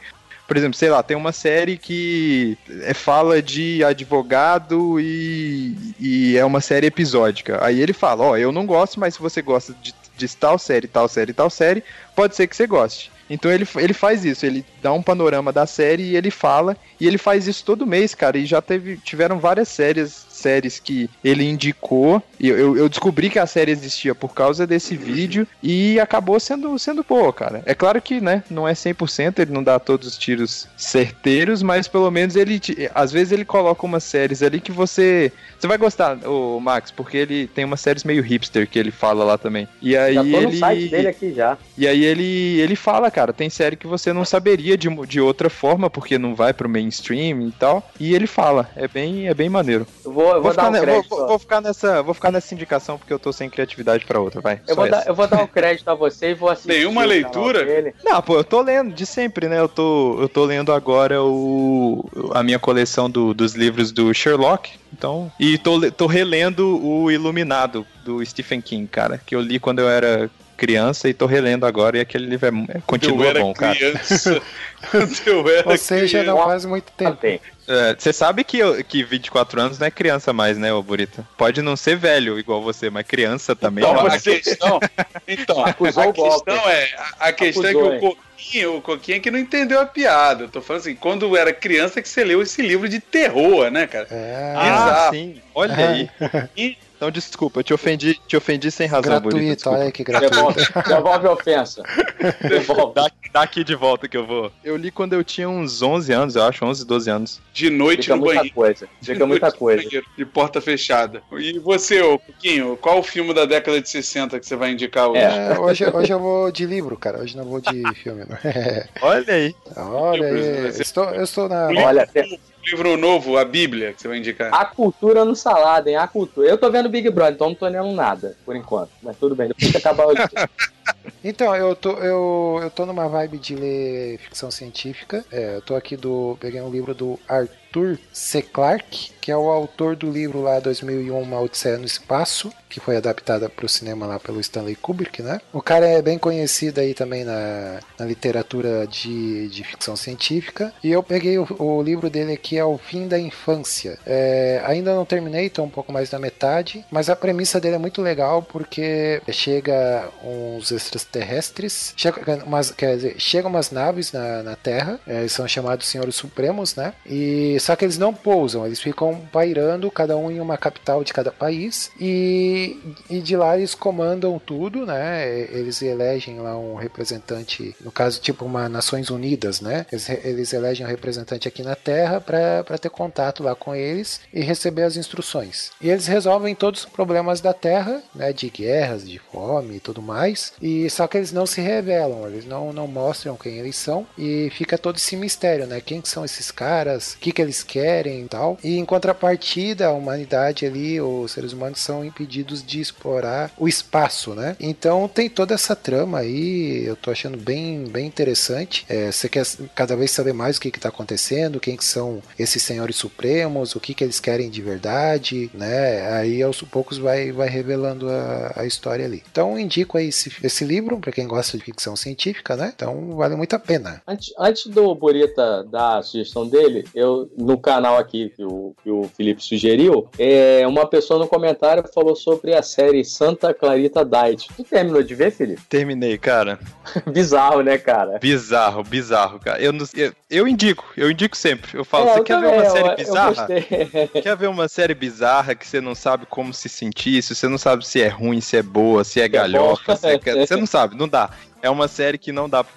Por exemplo, sei lá, tem uma série que é, fala de advogado e, e é uma série episódica. Aí ele fala, ó, eu não gosto, mas se você gosta de, de tal série, tal série, tal série, pode ser que você goste. Então ele, ele faz isso, ele dá um panorama da série e ele fala, e ele faz isso todo mês, cara, e já teve, tiveram várias séries, séries que ele indicou, e eu, eu descobri que a série existia por causa desse vídeo, e acabou sendo, sendo boa, cara. É claro que, né, não é 100%, ele não dá todos os tiros certeiros, mas pelo menos ele, te- às vezes ele coloca umas séries ali que você, você vai gostar, o Max, porque ele tem umas séries meio hipster que ele fala lá também. E aí Já tô no ele... site dele aqui já. E aí ele, ele fala, cara, tem série que você não saberia de, de outra forma, porque não vai pro mainstream e tal. E ele fala, é bem, é bem maneiro. Eu vou, eu vou, dar ficar, um ne- vou, crédito. vou- vou ficar nessa, vou ficar nessa indicação porque eu tô sem criatividade pra outra, vai. eu, vou dar, eu vou dar um crédito a você e vou assistir. Nenhuma leitura? dele. Não, pô, eu tô lendo de sempre, né? Eu tô, eu tô lendo agora o, a minha coleção do- dos livros do Sherlock. Então, e tô, tô relendo o Iluminado do Stephen King, cara, que eu li quando eu era criança e tô relendo agora e aquele livro é, é- eu continua era bom, cara. criança. *laughs* Quando eu era Ou seja, criança. não faz muito tempo. Tem. É, Você sabe que, eu- que 24 anos não é criança mais, né, ô Burita? Pode não ser velho igual você, mas criança também. Então, não. a questão, então, Acusou a questão é, a, a questão Acusou, é que o Coquinho, o Coquinho é que não entendeu a piada. Eu tô falando assim, quando era criança que você leu esse livro de terror, né, cara? É, Ah, sim. Olha aí. Então, desculpa, eu te ofendi, te ofendi sem razão, gratuito, Desculpa. olha que gratuito. Devolve, devolve a ofensa. *laughs* Devolve. Dá, dá aqui de volta que eu vou. Eu li quando eu tinha uns 11 anos, eu acho, 11, 12 anos. De noite Fica no muita banheiro. coisa. Fica muita Noite no coisa. banheiro, De porta fechada. E você, ô Coquinho, qual o filme da década de 60 que você vai indicar hoje? É, hoje, hoje eu vou de livro, cara. Hoje não vou de filme. não. *laughs* Olha aí. Olha aí. Estou, eu estou na. Olha, tem- Livro novo, a Bíblia, que você vai indicar. a cultura no salada, hein? A cultura. Eu tô vendo Big Brother, então não tô lendo nada, por enquanto. Mas tudo bem, depois que acabar o. *laughs* Então, eu tô, eu, eu tô numa vibe de ler ficção científica. É, eu tô aqui do. Peguei um livro do Arthur C. Clarke, que é o autor do livro lá 2001 Uma Odisseia no Espaço, que foi adaptada para o cinema lá pelo Stanley Kubrick, né? O cara é bem conhecido aí também na, na literatura de, de ficção científica. E eu peguei o, o livro dele aqui, é O Fim da Infância. É, ainda não terminei, tô um pouco mais da metade, mas a premissa dele é muito legal porque chega uns extraterrestres, chega umas, quer dizer, chegam umas naves na, na Terra, é, são chamados Senhores Supremos, né? E só que eles não pousam, eles ficam pairando, cada um em uma capital de cada país, e, e de lá eles comandam tudo, né? Eles elegem lá um representante, no caso, tipo uma Nações Unidas, né? Eles, eles elegem um representante aqui na Terra para ter contato lá com eles e receber as instruções. E eles resolvem todos os problemas da Terra, né? De guerras, de fome e tudo mais. E só que eles não se revelam, eles não, não mostram quem eles são e fica todo esse mistério, né? Quem que são esses caras, o que, que eles querem e tal. E em contrapartida, a humanidade ali, os seres humanos são impedidos de explorar o espaço, né? Então tem toda essa trama aí, eu tô achando bem, bem interessante. É, você quer cada vez saber mais o que, que tá acontecendo, quem que são esses senhores supremos, o que, que eles querem de verdade, né? Aí aos poucos vai, vai revelando a, a história ali. Então indico aí esse, esse livro para quem gosta de ficção científica, né? Então vale muito a pena. Antes, antes do Burita dar a sugestão dele, eu no canal aqui que o, que o Felipe sugeriu, é, uma pessoa no comentário falou sobre a série Santa Clarita Diet. Tu terminou de ver, Felipe? Terminei, cara. *laughs* Bizarro, né, cara? Bizarro, bizarro, cara. Eu, não- eu, eu indico, eu indico sempre. Eu falo, É, você eu quer também, ver uma eu- série eu bizarra? *laughs* Quer ver uma série bizarra que você não sabe como se sentir, se você não sabe se é ruim, se é boa, se é galhofa, se é... *laughs* *laughs* você não sabe, não dá. É uma série que não dá pra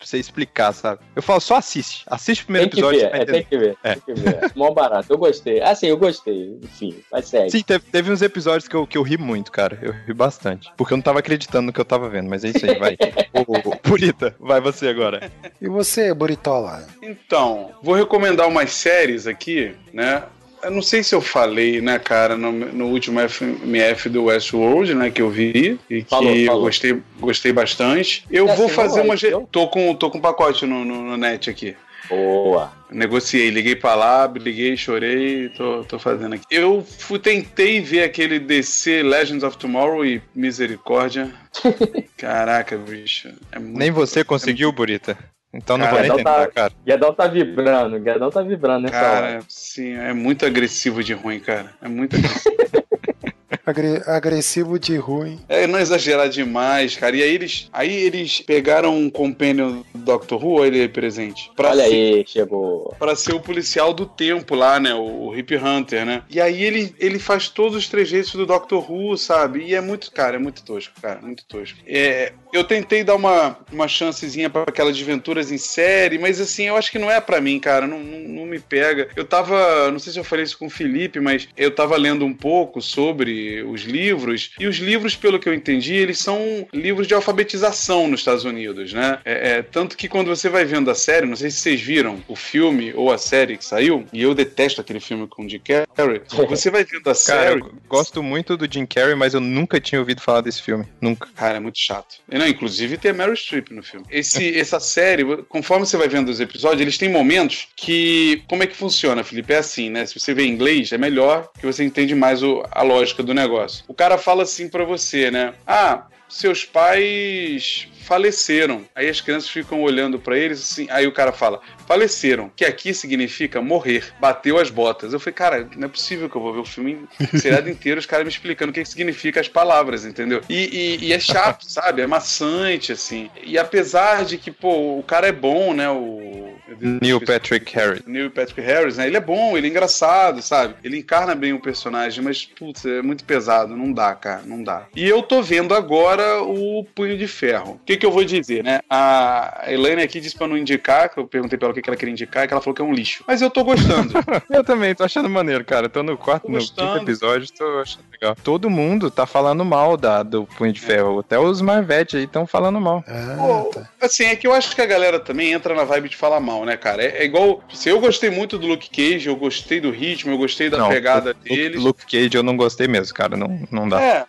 você explicar, sabe? Eu falo, só assiste. Assiste o primeiro Tem que episódio. ver, é, tem que ver, É. tem que ver. Mó barato, eu gostei. Assim, eu gostei, enfim, mas segue. Sim, teve, teve uns episódios que eu, que eu ri muito, cara. Eu ri bastante. Porque eu não tava acreditando no que eu tava vendo, mas é isso aí, vai. *laughs* Ô, ô, Purita, vai você agora. E você, Buritola? Então, vou recomendar umas séries aqui, né? Eu não sei se eu falei, né, cara, no, no último FMF do Westworld, né, que eu vi e que Falou, eu falou. gostei, gostei bastante. Eu Já vou fazer uma. ge- então? Tô com, tô com um pacote no, no, no net aqui. Boa. Negociei, liguei pra lá, liguei, chorei, tô, tô fazendo aqui. Eu fui, tentei ver aquele DC Legends of Tomorrow e Misericórdia. *laughs* Caraca, bicho. é muito- Nem você conseguiu, Burita. Então não vou Cara, nem tentar, tá, cara. Guedão tá vibrando, Guedão tá vibrando nessa hora. Cara, sim, é muito agressivo de ruim, cara. É muito agressivo. *laughs* Agre- agressivo de ruim. É não exagerar demais, cara. E aí eles, aí eles pegaram um companion do Doctor Who, olha ele aí presente. Pra Olha ser, aí, chegou. Pra ser o policial do tempo lá, né? O, o Hip Hunter, né? E aí ele, ele faz todos os trejeitos do Doctor Who, sabe? E é muito, cara, é muito tosco, cara, muito tosco. É, eu tentei dar uma, uma chancezinha pra aquelas aventuras em série, mas assim, eu acho que não é pra mim, cara. Não, não, não me pega. Eu tava, não sei se eu falei isso com o Felipe, mas eu tava lendo um pouco sobre os livros, e os livros, pelo que eu entendi, eles são livros de alfabetização nos Estados Unidos, né? É, é, tanto que quando você vai vendo a série, não sei se vocês viram o filme ou a série que saiu, e eu detesto aquele filme com o Jim Carrey, *laughs* você vai vendo a Cara, série. eu gosto muito do Jim Carrey, mas eu nunca tinha ouvido falar desse filme. Nunca. Cara, é muito chato. Não, inclusive tem a Meryl Streep no filme. Esse, *laughs* essa série, conforme você vai vendo os episódios, eles têm momentos que. Como é que funciona, Felipe? É assim, né? Se você vê em inglês, é melhor que você entende mais o- a lógica do negócio. O cara fala assim pra você, né? Ah, seus pais faleceram. Aí as crianças ficam olhando pra eles assim. Aí o cara fala: faleceram, que aqui significa morrer. Bateu as botas. Eu falei, cara, não é possível que eu vou ver o filme seriado inteiro, os caras me explicando o que, que significa as palavras, entendeu? E, e- e é chato, *laughs* sabe? É maçante, assim. E apesar de que, pô, o cara é bom, né? O. Neil Patrick Harris. Neil Patrick Harris, né? Ele é bom, ele é engraçado, sabe? Ele encarna bem o personagem, mas, putz, é muito pesado. Não dá, cara, não dá. E eu tô vendo agora o Punho de Ferro. O que que eu vou dizer, né? A Elaine aqui disse pra não indicar, que eu perguntei pra ela o que ela queria indicar, e que ela falou que é um lixo. Mas eu tô gostando. *laughs* Eu também, tô achando maneiro, cara. Tô no quarto, Tô no quinto episódio, tô achando legal. Todo mundo tá falando mal da, do Punho de Ferro. Até os Marvete aí estão falando mal. Ah, Pô, tá. Assim, é que eu acho que a galera também entra na vibe de falar mal, né, cara? É, é igual. Se eu gostei muito do Luke Cage, eu gostei do ritmo, eu gostei da Não, pegada Luke- deles. Luke Cage eu não gostei mesmo, cara. Não, não dá. É,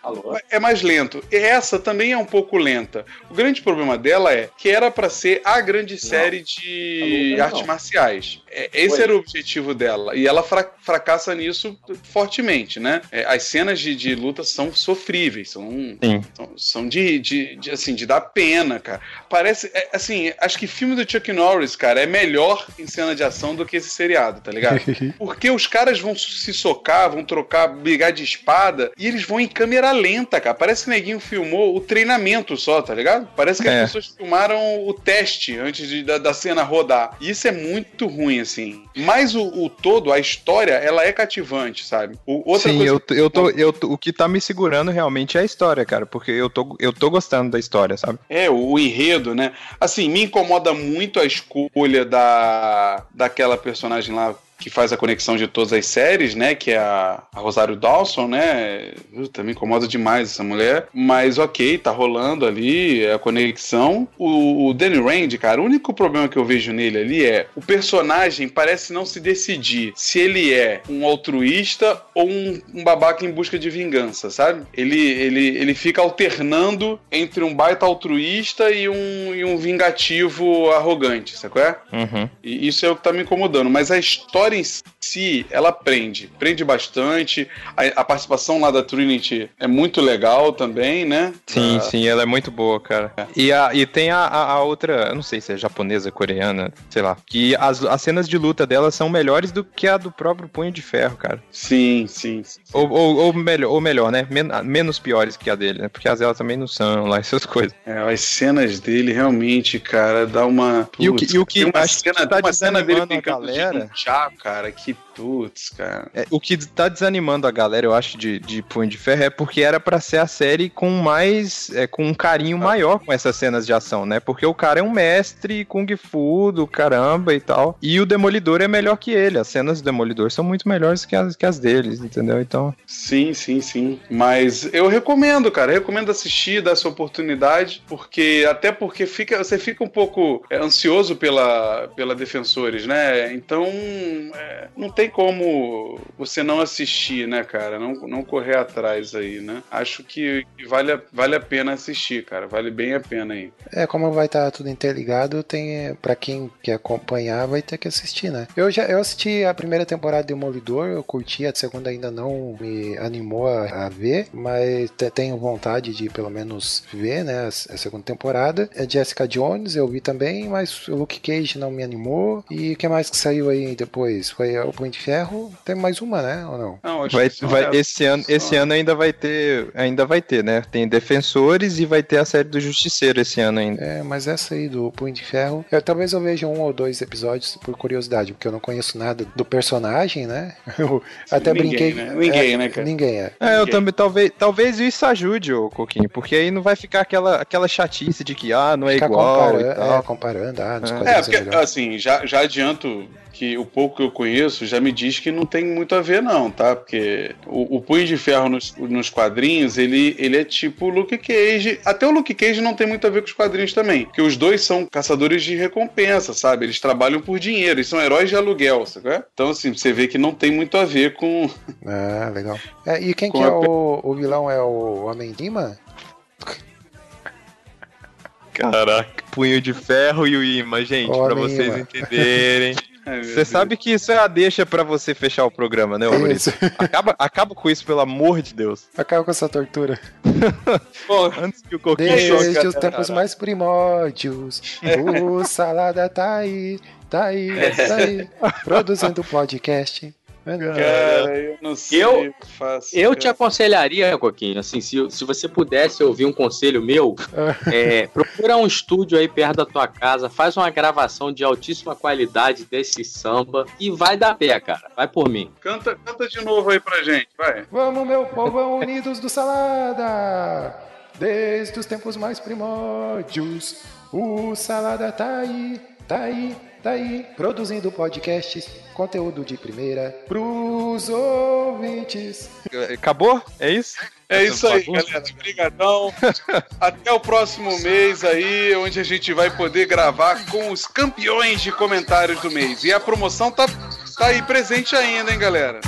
é mais lento. E Essa também é um pouco lenta. O grande problema dela é que era pra ser a grande série de Não. artes marciais. É, Esse era o objetivo dela. E ela fra- fracassa nisso fortemente, né? É, As cenas de, de luta são sofríveis, são, são, são de, de, de, assim, de dar pena, cara. Parece, é, assim, acho que filme do Chuck Norris, cara, é melhor em cena de ação do que esse seriado, tá ligado? *laughs* Porque os caras vão se socar, vão trocar, brigar de espada, e eles vão em câmera lenta, cara. Parece que o neguinho filmou o treinamento só, tá ligado? Parece que É. as pessoas filmaram o teste antes de- da, da cena rodar. E isso é muito ruim, assim. Mas o, o todo, a história, ela é cativante, sabe? O, outra Sim, coisa eu, eu tô, eu o que tá me segurando realmente é a história, cara, porque eu tô, eu tô gostando da história, sabe? É, o, o enredo, né? Assim, me incomoda muito a escolha da daquela personagem lá que faz a conexão de todas as séries, né? Que é a, a Rosário Dawson, né? Puta, me incomoda demais essa mulher. Mas ok, tá rolando ali é a conexão. O, o Danny Rand, cara, o único problema que eu vejo nele ali é o personagem parece não se decidir se ele é um altruísta ou um, um babaca em busca de vingança, sabe? Ele, ele, ele fica alternando entre um baita altruísta e um, e um vingativo arrogante, sacou? É? Uhum. E isso é o que tá me incomodando. Mas a história em si, ela prende. Prende bastante. A, a participação lá da Trinity é muito legal também, né? Sim, Ah, sim, ela é muito boa, cara. E, a, e tem a, a, outra, eu não sei se é japonesa, coreana, sei lá, que as, as cenas de luta dela são melhores do que a do próprio Punho de Ferro, cara. Sim, sim. sim. Ou, ou, ou melhor, ou melhor, né? Men- menos piores que a dele, né? Porque as dela também não são lá, *laughs* essas coisas. É, as cenas dele realmente, cara, dá uma. E o que- e o que tem uma acho que cena, tá uma cena dele desanimando a brincando de galera- Chá, cara, que putz, cara. É, o que tá desanimando a galera, eu acho, de, de Punho de Ferro é porque era pra ser a série com mais. É, com um carinho maior com essas cenas de ação, né? Porque o cara é um mestre Kung Fu do caramba e tal. E o Demolidor é melhor que ele. As cenas do Demolidor são muito melhores que as, que as deles, entendeu? Então. Sim, sim, sim. Mas eu recomendo, cara. Eu recomendo assistir, dar essa oportunidade, porque até porque fica, você fica um pouco é, ansioso pela, pela Defensores, né? Então é, não tem como você não assistir, né, cara? Não, não correr atrás aí, né? Acho que vale a, vale a pena assistir, cara. Vale bem a pena aí. É, como vai estar tudo interligado, tem para quem quer acompanhar vai ter que assistir, né? Eu já eu assisti a primeira temporada de Demolidor, eu curti, a segunda ainda não me animou a, a ver, mas te- tenho vontade de pelo menos ver, né, a, a segunda temporada. É Jessica Jones, eu vi também, mas o Luke Cage não me animou. E o que mais que saiu aí depois? Foi o Punho de Ferro, tem mais uma, né, ou não? Não, acho Vai, vai, esse, ano, esse ano ainda vai ter. Ainda vai ter, né? Tem Defensores e vai ter a série do Justiceiro esse ano ainda. É, mas essa aí do Punho de Ferro, eu, talvez eu veja um ou dois episódios por curiosidade, porque eu não conheço nada do personagem, né? *laughs* Eu até Ninguém, brinquei. né? Ninguém, é, né, cara? Ninguém é. É, eu Ninguém. também, talvez, talvez isso ajude, ô Coquinho, porque aí não vai ficar aquela, aquela chatice de que, ah, não é Ficar igual comparando, e tal. é, comparando, ah, nos É. É, quadrinhos é, porque, melhor. assim, já, já adianto que o pouco que eu conheço já me diz que não tem muito a ver, não, tá? Porque o, o Punho de Ferro nos, nos quadrinhos, ele, ele é tipo o Luke Cage. Até o Luke Cage não tem muito a ver com os quadrinhos também. Porque os dois são caçadores de recompensa, sabe? Eles trabalham por dinheiro, eles são heróis de aluguel, sabe? é? Então, assim, você vê que não tem muito a ver com. Ah, *laughs* legal. É, e quem que é a o, o vilão? É o Homem-Lima? Caraca. Punho de ferro e o imã, gente, imã. vocês entenderem. *laughs* Ai, Você Deus. sabe que isso é a deixa pra você fechar o programa, né, Maurício? Isso. Acaba, acaba com isso, pelo amor de Deus. Acaba com essa tortura. *laughs* Pô, Antes que o Coquinho Desde choque. os tempos mais primórdios, o Salada tá aí, tá aí, tá aí, produzindo podcast. Cara, eu não sei Eu- o que faço. Eu te aconselharia, Coquinho, assim, se, se você pudesse ouvir um conselho meu, *laughs* é, procura um estúdio aí perto da tua casa, faz uma gravação de altíssima qualidade desse samba e vai dar pé, cara. Vai por mim. Canta, canta de novo aí pra gente, vai. Vamos, meu povão unidos do Salada! Desde os tempos mais primórdios, o Salada tá aí, tá aí, tá aí, produzindo podcasts, conteúdo de primeira pros ouvintes. Acabou? É isso? É isso aí, galera. Obrigadão. Até o próximo mês aí, onde a gente vai poder gravar com os campeões de comentários do mês. E a promoção tá, tá aí presente ainda, hein, galera?